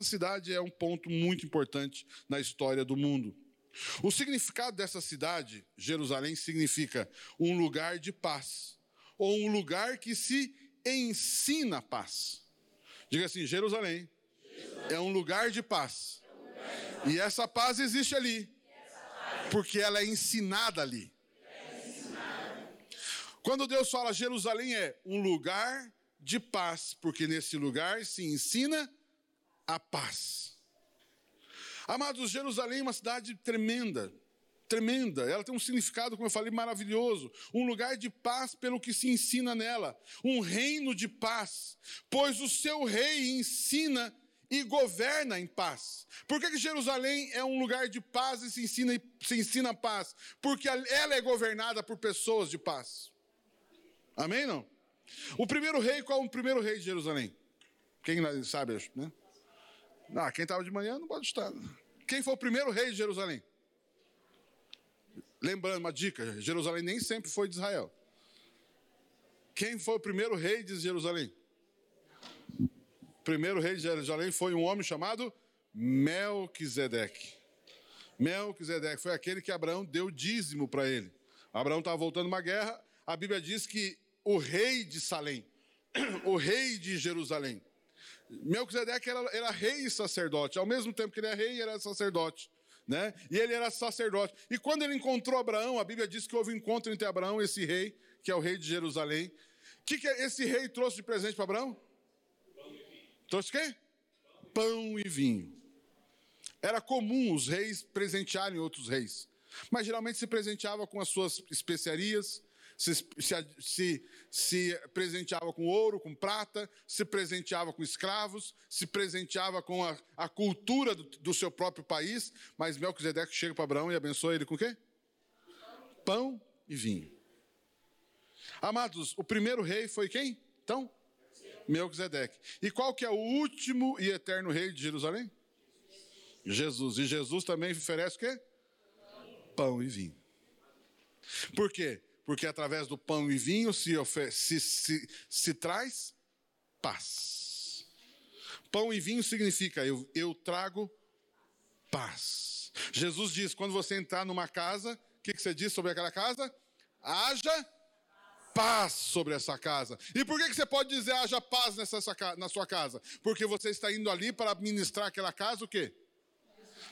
Essa cidade é um ponto muito importante na história do mundo. O significado dessa cidade, Jerusalém, significa um lugar de paz, ou um lugar que se ensina paz. Diga assim: Jerusalém, Jerusalém. é um lugar de paz e essa paz existe ali. Porque ela é ensinada ali. Quando Deus fala Jerusalém é um lugar de paz, porque nesse lugar se ensina a paz. Amados, Jerusalém é uma cidade tremenda, tremenda. Ela tem um significado, como eu falei, maravilhoso. Um lugar de paz pelo que se ensina nela. Um reino de paz, pois o seu rei ensina e governa em paz. Por que, que Jerusalém é um lugar de paz e se ensina, se ensina paz? Porque ela é governada por pessoas de paz. Amém? Não? O primeiro rei, qual é o primeiro rei de Jerusalém? Quem sabe, né? Ah, quem estava de manhã não pode estar. Quem foi o primeiro rei de Jerusalém? Lembrando, uma dica: Jerusalém nem sempre foi de Israel. Quem foi o primeiro rei de Jerusalém? O primeiro rei de Jerusalém foi um homem chamado Melquisedeque. Melquisedeque foi aquele que Abraão deu dízimo para ele. Abraão estava voltando uma guerra. A Bíblia diz que o rei de Salém, (clears throat) o rei de Jerusalém, Melquisedeque era, era rei e sacerdote. Ao mesmo tempo que ele era rei, ele era sacerdote. Né? E ele era sacerdote. E quando ele encontrou Abraão, a Bíblia diz que houve um encontro entre Abraão e esse rei, que é o rei de Jerusalém. O que, que esse rei trouxe de presente para Abraão? Trouxe o quê? Pão e vinho. Era comum os reis presentearem outros reis. Mas geralmente se presenteava com as suas especiarias, se, se, se, se, presenteava com ouro, com prata, se presenteava com escravos, se presenteava com a, a cultura do, do, seu próprio país. Mas Melquisedeque chega para Abraão e abençoa ele com o quê? Pão e vinho. Amados, o primeiro rei foi quem? Então, Melquisedeque. E qual que é o último e eterno rei de Jerusalém? Jesus. E Jesus também oferece o quê? Pão e vinho. Por quê? Porque através do pão e vinho se, se, se, se traz paz. Pão e vinho significa eu, eu trago paz. Jesus diz: quando você entrar numa casa, o que, que você diz sobre aquela casa? Haja paz sobre essa casa. E por que, que você pode dizer haja paz nessa, na sua casa? Porque você está indo ali para administrar aquela casa, o quê?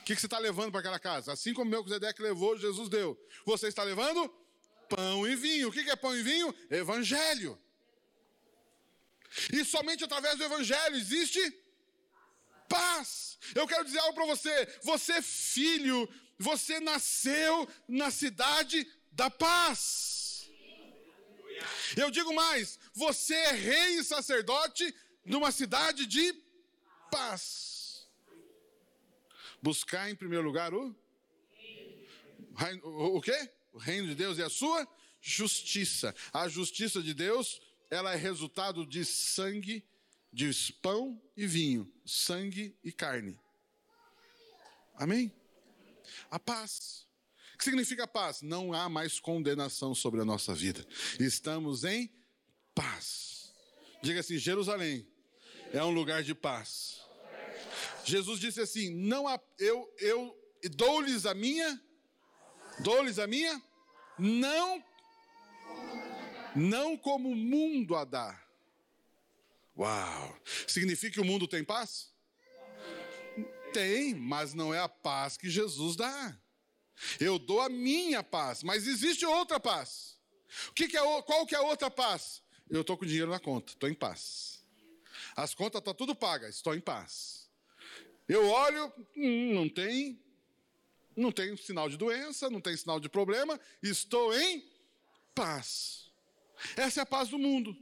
O que, que você está levando para aquela casa? Assim como Melquisedeque levou, Jesus deu. Você está levando pão e vinho. O que, é pão e vinho? Evangelho. E somente através do Evangelho existe paz. Eu quero dizer algo para você. Você, filho, você nasceu na cidade da paz. Eu digo mais: você é rei e sacerdote numa cidade de paz. Buscar em primeiro lugar o o, o quê? O reino de Deus e a sua justiça. A justiça de Deus, ela é resultado de sangue, de pão e vinho, sangue e carne. Amém? A paz. O que significa paz? Não há mais condenação sobre a nossa vida. Estamos em paz. Diga assim: Jerusalém é um lugar de paz. Jesus disse assim: Não há, eu eu dou-lhes a minha, dou-lhes a minha, não não como o mundo a dá. Uau! Significa que o mundo tem paz? Tem, mas não é a paz que Jesus dá. Eu dou a minha paz, mas existe outra paz. O que, que é, qual que é a outra paz? Eu estou com dinheiro na conta, estou em paz. As contas estão tá tudo pagas, estou em paz. Eu olho, hum, não tem, não tem sinal de doença, não tem sinal de problema, estou em paz. Essa é a paz do mundo.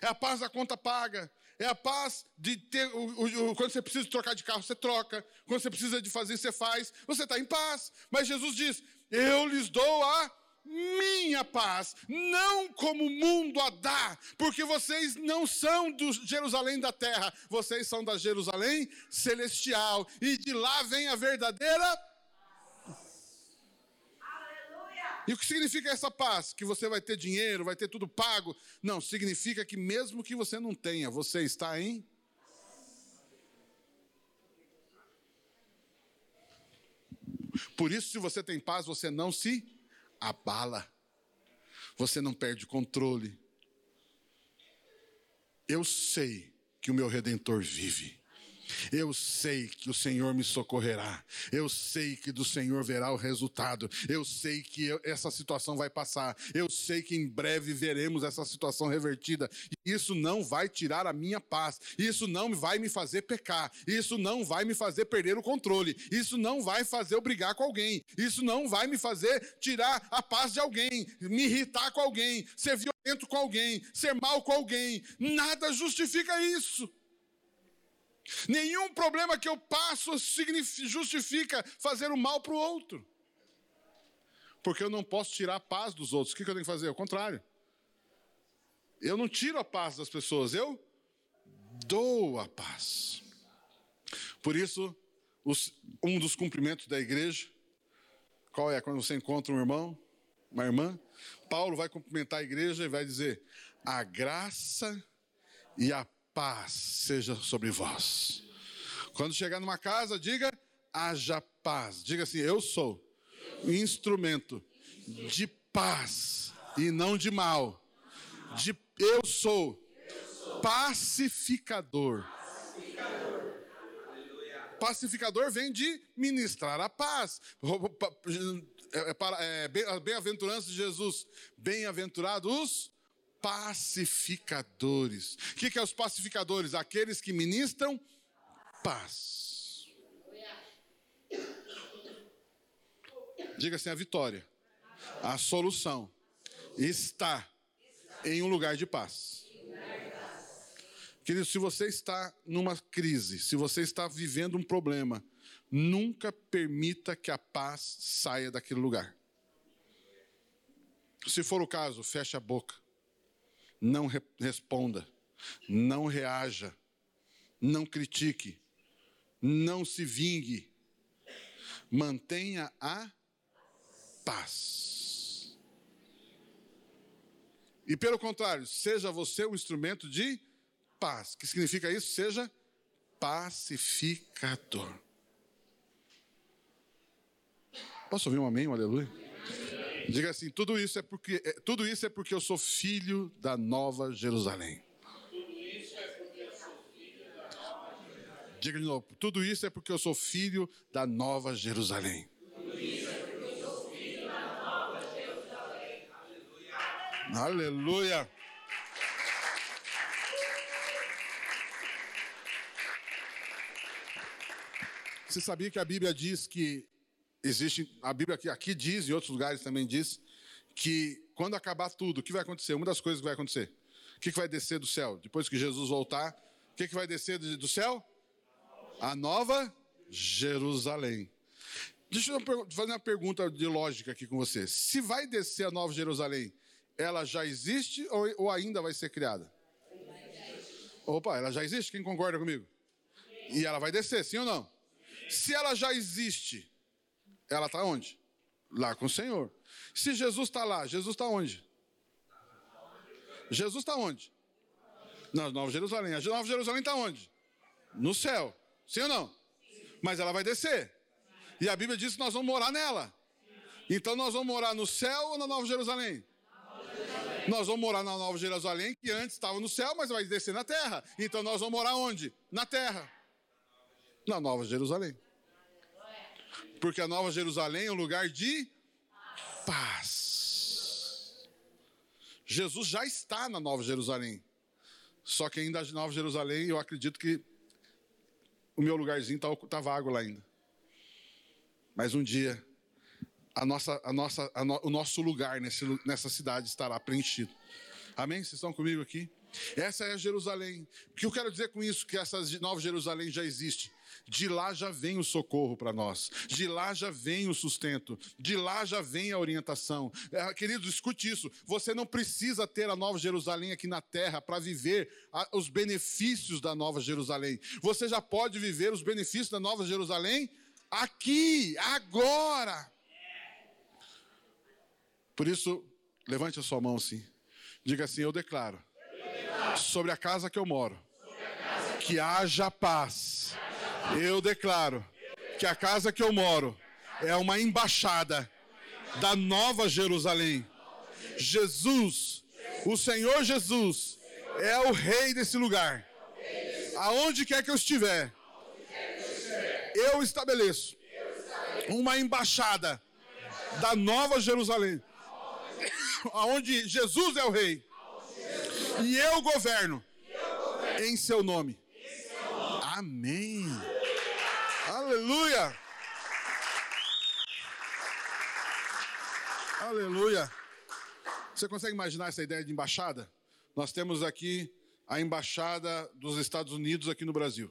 É a paz da conta paga, é a paz de ter. O, o, quando você precisa trocar de carro, você troca. Quando você precisa de fazer, você faz. Você está em paz. Mas Jesus diz: Eu lhes dou a minha paz, não como o mundo a dá, porque vocês não são do Jerusalém da terra, vocês são da Jerusalém celestial, e de lá vem a verdadeira E o que significa essa paz? Que você vai ter dinheiro, vai ter tudo pago? Não, significa que mesmo que você não tenha, você está em. Por isso, se você tem paz, você não se abala, você não perde controle. Eu sei que o meu redentor vive. Eu sei que o Senhor me socorrerá. Eu sei que do Senhor verá o resultado. Eu sei que eu, essa situação vai passar. Eu sei que em breve veremos essa situação revertida. Isso não vai tirar a minha paz. Isso não vai me fazer pecar. Isso não vai me fazer perder o controle. Isso não vai fazer eu brigar com alguém. Isso não vai me fazer tirar a paz de alguém, me irritar com alguém, ser violento com alguém, ser mal com alguém. Nada justifica isso. Nenhum problema que eu passo justifica fazer o mal para o outro. Porque eu não posso tirar a paz dos outros. O que eu tenho que fazer? O contrário. Eu não tiro a paz das pessoas, eu dou a paz. Por isso, um dos cumprimentos da igreja, qual é? Quando você encontra um irmão, uma irmã, Paulo vai cumprimentar a igreja e vai dizer: a graça e a paz seja sobre vós. Quando chegar numa casa, diga: haja paz. Diga assim: eu sou instrumento de paz e não de mal. De eu sou pacificador. Pacificador vem de ministrar a paz. É, é, é, bem-aventurança de Jesus. Bem-aventurados os pacificadores. O que, é os pacificadores? Aqueles que ministram paz. Diga assim: a vitória, a solução está em um lugar de paz. Querido, se você está numa crise, se você está vivendo um problema, nunca permita que a paz saia daquele lugar. Se for o caso, feche a boca. Não re responda. Não reaja. Não critique. Não se vingue. Mantenha a paz. E pelo contrário, seja você um instrumento de paz. O que significa isso? Seja pacificador. Posso ouvir um amém, um aleluia? Diga assim, tudo isso é porque é, tudo isso é porque eu sou filho da Nova Jerusalém. Diga de novo, tudo isso é porque eu sou filho da Nova Jerusalém. Aleluia. Você sabia que a Bíblia diz que existe, a Bíblia aqui, aqui diz, e outros lugares também diz, que quando acabar tudo, o que vai acontecer? Uma das coisas que vai acontecer. O que, vai descer do céu? Depois que Jesus voltar, o que, que vai descer do céu? A nova Jerusalém. Deixa eu fazer uma pergunta de lógica aqui com você. Se vai descer a nova Jerusalém, ela já existe ou ainda vai ser criada? Opa, ela já existe? Quem concorda comigo? E ela vai descer, sim ou não? Se ela já existe, ela está onde? Lá com o Senhor. Se Jesus está lá, Jesus está onde? Jesus está onde? Na Nova Jerusalém. A Nova Jerusalém está onde? No céu. Sim ou não? Mas ela vai descer. E a Bíblia diz que nós vamos morar nela. Então nós vamos morar no céu ou na Nova Jerusalém? Nós vamos morar na Nova Jerusalém, que antes estava no céu, mas vai descer na terra. Então nós vamos morar onde? Na terra. Na Nova Jerusalém. Porque a Nova Jerusalém é um lugar de paz. Jesus já está na Nova Jerusalém. Só que ainda na Nova Jerusalém, eu acredito que o meu lugarzinho está tá vago lá ainda. Mas um dia a nossa, a nossa, a no, o nosso lugar nesse, nessa cidade estará preenchido. Amém? Vocês estão comigo aqui? Essa é a Jerusalém. O que eu quero dizer com isso? Que essa nova Jerusalém já existe. De lá já vem o socorro para nós. De lá já vem o sustento. De lá já vem a orientação. É, queridos, escute isso. Você não precisa ter a nova Jerusalém aqui na terra para viver os benefícios da nova Jerusalém. Você já pode viver os benefícios da nova Jerusalém aqui, agora. Por isso, levante a sua mão assim. Diga assim: Eu declaro sobre a casa que eu moro que haja paz. Eu declaro que a casa que eu moro é uma embaixada da Nova Jerusalém. Jesus, o Senhor Jesus, é o rei desse lugar. Aonde quer que eu estiver, eu estabeleço uma embaixada da Nova Jerusalém aonde Jesus é o rei. E eu governo em seu nome. Amém. Aleluia. Aleluia. Você consegue imaginar essa ideia de embaixada? Nós temos aqui a embaixada dos Estados Unidos aqui no Brasil.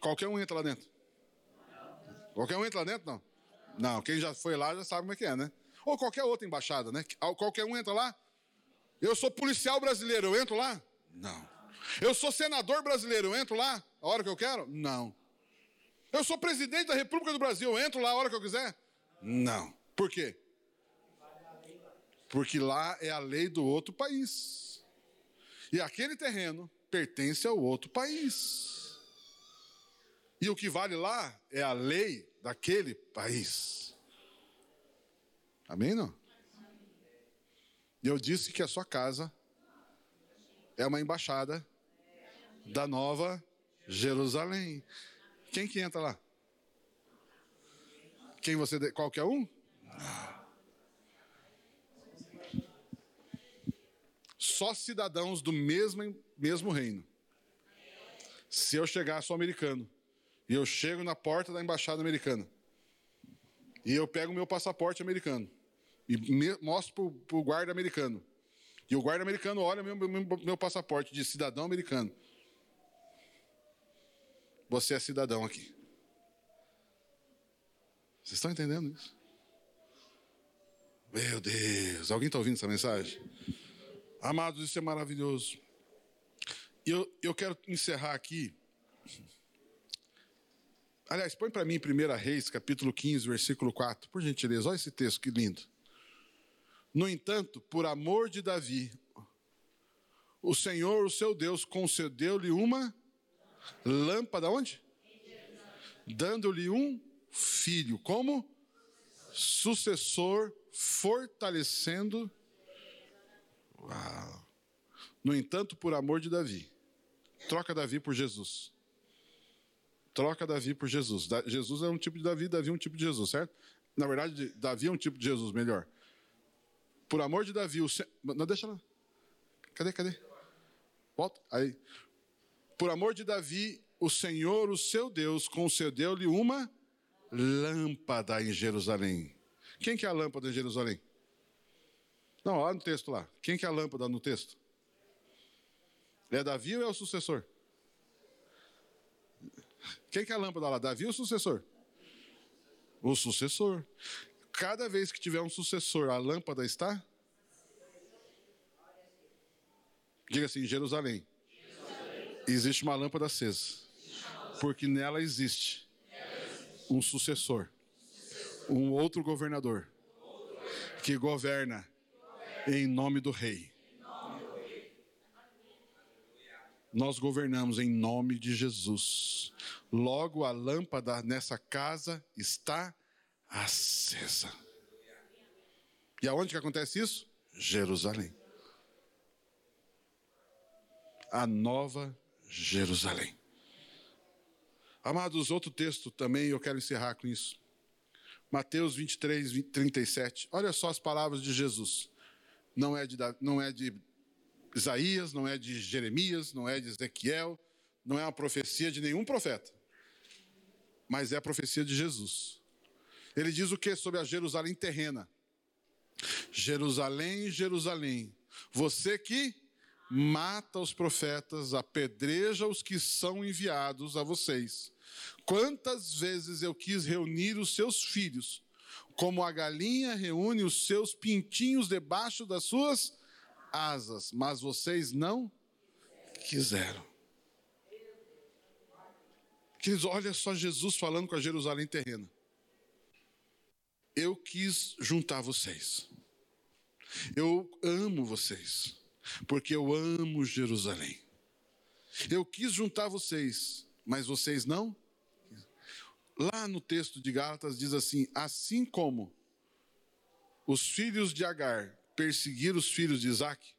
Qualquer um entra lá dentro. Qualquer um entra lá dentro, não? Não, quem já foi lá já sabe como é que é, né? Ou qualquer outra embaixada, né? Qualquer um entra lá? Eu sou policial brasileiro, eu entro lá? Não. Eu sou senador brasileiro, eu entro lá a hora que eu quero? Não. Eu sou presidente da República do Brasil, eu entro lá a hora que eu quiser? Não. Por quê? Porque lá é a lei do outro país. E aquele terreno pertence ao outro país. E o que vale lá é a lei daquele país. Amém, não? Eu disse que a sua casa é uma embaixada da nova Jerusalém. Quem que entra lá? Quem você. Qualquer um? Só cidadãos do mesmo, mesmo reino. Se eu chegar, sou americano. E eu chego na porta da embaixada americana. E eu pego meu passaporte americano. E mostro para o guarda americano. E o guarda americano olha meu, meu, meu passaporte de cidadão americano. Você é cidadão aqui. Vocês estão entendendo isso? Meu Deus, alguém está ouvindo essa mensagem? Amados, isso é maravilhoso. E eu, eu quero encerrar aqui. Aliás, põe para mim 1 Reis, capítulo 15, versículo 4, por gentileza. Olha esse texto, que lindo. No entanto, por amor de Davi, o Senhor, o seu Deus, concedeu-lhe uma lâmpada, onde? Dando-lhe um filho, como sucessor, fortalecendo. Uau. No entanto, por amor de Davi, troca Davi por Jesus. Troca Davi por Jesus. Jesus é um tipo de Davi, Davi é um tipo de Jesus, certo? Na verdade, Davi é um tipo de Jesus, melhor. Por amor de Davi, o Não, deixa lá. Cadê, cadê? Volta. Aí. Por amor de Davi, o Senhor, o seu Deus, concedeu-lhe uma lâmpada em Jerusalém. Quem que é a lâmpada em Jerusalém? Não, olha no texto lá. Quem que é a lâmpada no texto? É Davi ou é o sucessor? Quem que é a lâmpada lá? Davi ou o sucessor? O sucessor. Cada vez que tiver um sucessor, a lâmpada está? Diga assim, Jerusalém. Existe uma lâmpada acesa. Porque nela existe um sucessor, um outro governador que governa em nome do rei. Nós governamos em nome de Jesus. Logo, a lâmpada nessa casa está acesa. E aonde que acontece isso? Jerusalém. A nova Jerusalém. Amados, outro texto também, eu quero encerrar com isso. Mateus 23, 37. Olha só as palavras de Jesus. Não é de, não é de Isaías, não é de Jeremias, não é de Ezequiel, não é uma profecia de nenhum profeta, mas é a profecia de Jesus. Ele diz o que sobre a Jerusalém terrena? Jerusalém, Jerusalém, você que mata os profetas, apedreja os que são enviados a vocês. Quantas vezes eu quis reunir os seus filhos, como a galinha reúne os seus pintinhos debaixo das suas asas, mas vocês não quiseram. Queridos, olha só Jesus falando com a Jerusalém terrena. Eu quis juntar vocês. Eu amo vocês, porque eu amo Jerusalém. Eu quis juntar vocês, mas vocês não Lá no texto de Gálatas diz assim: assim como os filhos de Agar perseguiram os filhos de Isaac,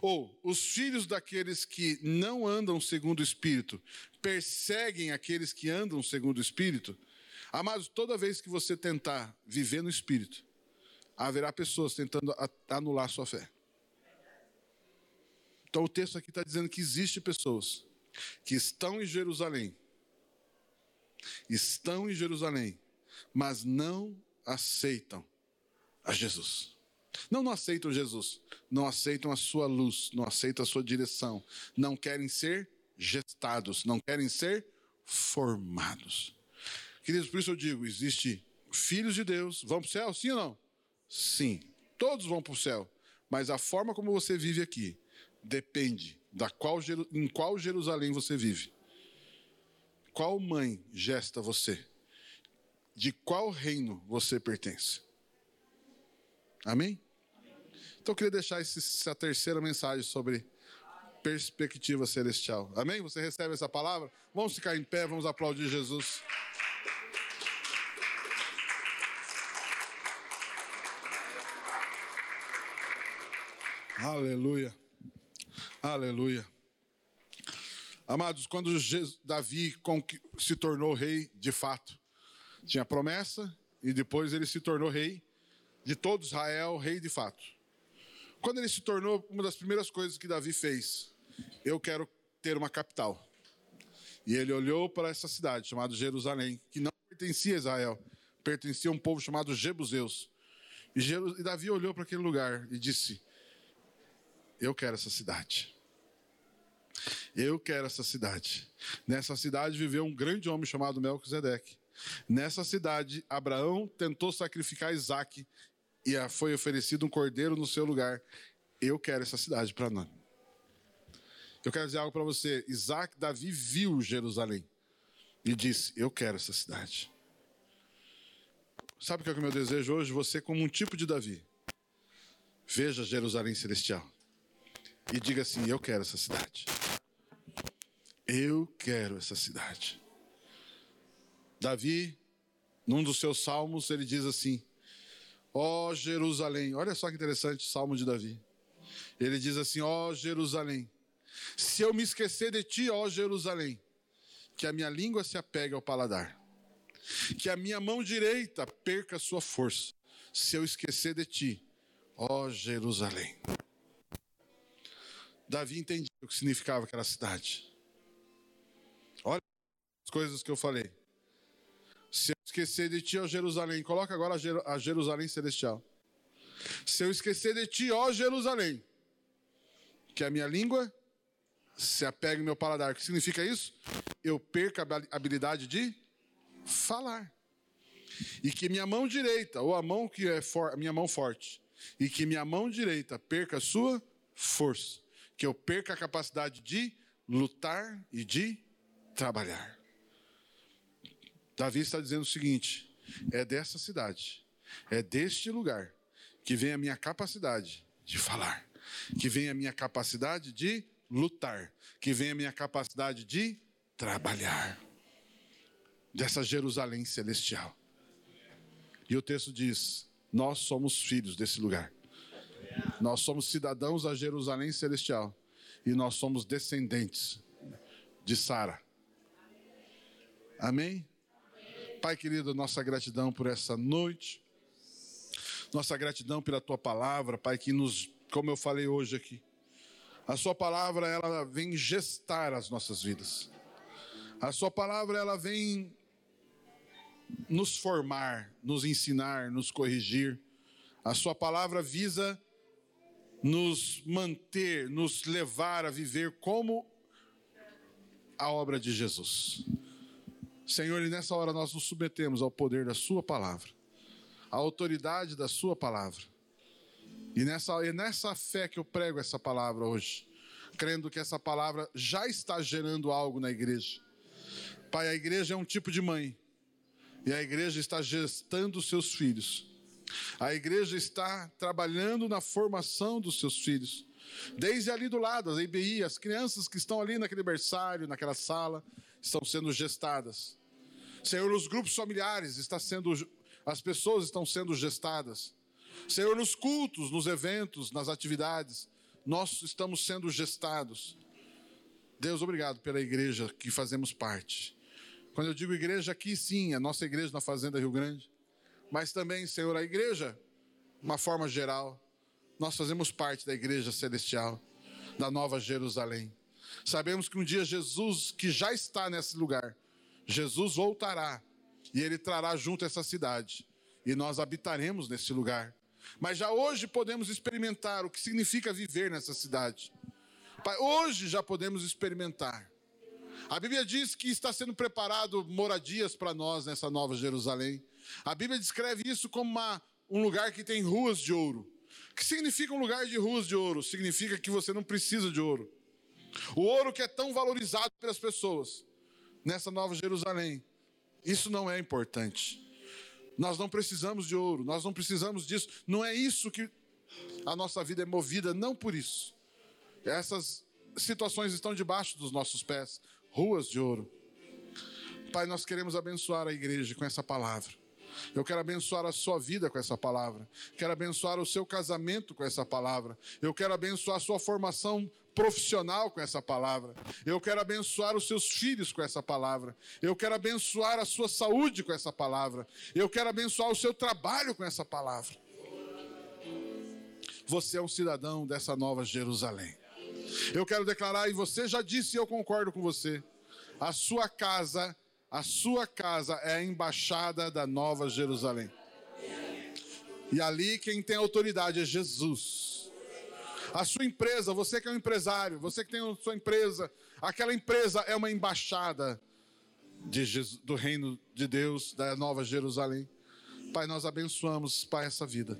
ou os filhos daqueles que não andam segundo o Espírito perseguem aqueles que andam segundo o Espírito, amados, toda vez que você tentar viver no Espírito, haverá pessoas tentando anular sua fé. Então o texto aqui está dizendo que existe pessoas que estão em Jerusalém, estão em Jerusalém, mas não aceitam a Jesus. Não, não aceitam Jesus, não aceitam a sua luz, não aceitam a sua direção, não querem ser gestados, não querem ser formados. Queridos, por isso eu digo: existe filhos de Deus, vão para o céu, sim ou não? Sim, todos vão para o céu, Mas a forma como você vive aqui depende da qual, em qual Jerusalém você vive. Qual mãe gesta você? De qual reino você pertence? Amém? Então eu queria deixar essa terceira mensagem sobre perspectiva celestial. Amém? Você recebe essa palavra? Vamos ficar em pé, vamos aplaudir Jesus. Aleluia. Aleluia. Amados, quando Davi se tornou rei de fato, tinha promessa e depois ele se tornou rei de todo Israel, rei de fato. Quando ele se tornou, uma das primeiras coisas que Davi fez, eu quero ter uma capital. E ele olhou para essa cidade chamada Jerusalém, que não pertencia a Israel, pertencia a um povo chamado Jebuseus. E, Davi olhou para aquele lugar e disse: Eu quero essa cidade. Eu quero essa cidade. Nessa cidade viveu um grande homem chamado Melquisedeque. Nessa cidade, Abraão tentou sacrificar Isaac e foi oferecido um cordeiro no seu lugar. Eu quero essa cidade para nós. Eu quero dizer algo para você. Isaac, Davi viu Jerusalém e disse: Eu quero essa cidade. Sabe o que é o meu desejo hoje? Você, como um tipo de Davi, veja Jerusalém celestial e diga assim: Eu quero essa cidade. Eu quero essa cidade. Davi, num dos seus salmos, ele diz assim: Ó oh, Jerusalém, olha só que interessante, salmo de Davi. Ele diz assim: Ó oh, Jerusalém, se eu me esquecer de ti, ó Jerusalém, que a minha língua se apegue ao paladar, que a minha mão direita perca sua força, se eu esquecer de ti, ó Jerusalém. Davi entendia o que significava aquela cidade. Olha as coisas que eu falei. Se eu esquecer de ti, ó Jerusalém, coloca agora a Jerusalém celestial. Se eu esquecer de ti, ó Jerusalém, que a minha língua se apegue ao meu paladar. O que significa isso? Eu perco a habilidade de falar. E que minha mão direita, ou a mão que é for, minha mão forte, e que minha mão direita perca a sua força. Que eu perca a capacidade de lutar e de trabalhar. Davi está dizendo o seguinte: é dessa cidade, é deste lugar que vem a minha capacidade de falar, que vem a minha capacidade de lutar, que vem a minha capacidade de trabalhar. Dessa Jerusalém celestial. E o texto diz: Nós somos filhos desse lugar. Nós somos cidadãos da Jerusalém celestial. E nós somos descendentes de Sara. Amém? Pai querido, nossa gratidão por essa noite, nossa gratidão pela tua palavra, Pai, que nos, como eu falei hoje aqui, a sua palavra ela vem gestar as nossas vidas. A sua palavra ela vem nos formar, nos ensinar, nos corrigir. A sua palavra visa nos manter, nos levar a viver como a obra de Jesus. Senhor, e nessa hora nós nos submetemos ao poder da Sua palavra, à autoridade da Sua palavra. E nessa, é nessa fé que eu prego essa palavra hoje, crendo que essa palavra já está gerando algo na igreja. Pai, a igreja é um tipo de mãe, e a igreja está gestando seus filhos. A igreja está trabalhando na formação dos seus filhos. Desde ali do lado, as IBI, as crianças que estão ali naquele berçário, naquela sala, estão sendo gestadas. Senhor, nos grupos familiares está sendo as pessoas estão sendo gestadas. Senhor, nos cultos, nos eventos, nas atividades, nós estamos sendo gestados. Deus, obrigado pela igreja que fazemos parte. Quando eu digo igreja aqui, sim, a nossa igreja na Fazenda Rio Grande, mas também, Senhor, a igreja, uma forma geral, nós fazemos parte da igreja celestial, da Nova Jerusalém. Sabemos que um dia Jesus, que já está nesse lugar, Jesus voltará e ele trará junto essa cidade e nós habitaremos nesse lugar. Mas já hoje podemos experimentar o que significa viver nessa cidade. Hoje já podemos experimentar. A Bíblia diz que está sendo preparado moradias para nós nessa nova Jerusalém. A Bíblia descreve isso como uma, um lugar que tem ruas de ouro. O que significa um lugar de ruas de ouro? Significa que você não precisa de ouro. O ouro que é tão valorizado pelas pessoas nessa Nova Jerusalém, isso não é importante. Nós não precisamos de ouro, nós não precisamos disso. Não é isso que a nossa vida é movida, não por isso. Essas situações estão debaixo dos nossos pés ruas de ouro. Pai, nós queremos abençoar a igreja com essa palavra. Eu quero abençoar a sua vida com essa palavra. Quero abençoar o seu casamento com essa palavra. Eu quero abençoar a sua formação profissional com essa palavra. Eu quero abençoar os seus filhos com essa palavra. Eu quero abençoar a sua saúde com essa palavra. Eu quero abençoar o seu trabalho com essa palavra. Você é um cidadão dessa nova Jerusalém. Eu quero declarar, e você já disse e eu concordo com você, a sua casa, a sua casa é a embaixada da nova Jerusalém. E ali quem tem autoridade é Jesus. A sua empresa, você que é um empresário, você que tem a sua empresa, aquela empresa é uma embaixada Jesus, do reino de Deus, da nova Jerusalém. Pai, nós abençoamos, Pai, essa vida.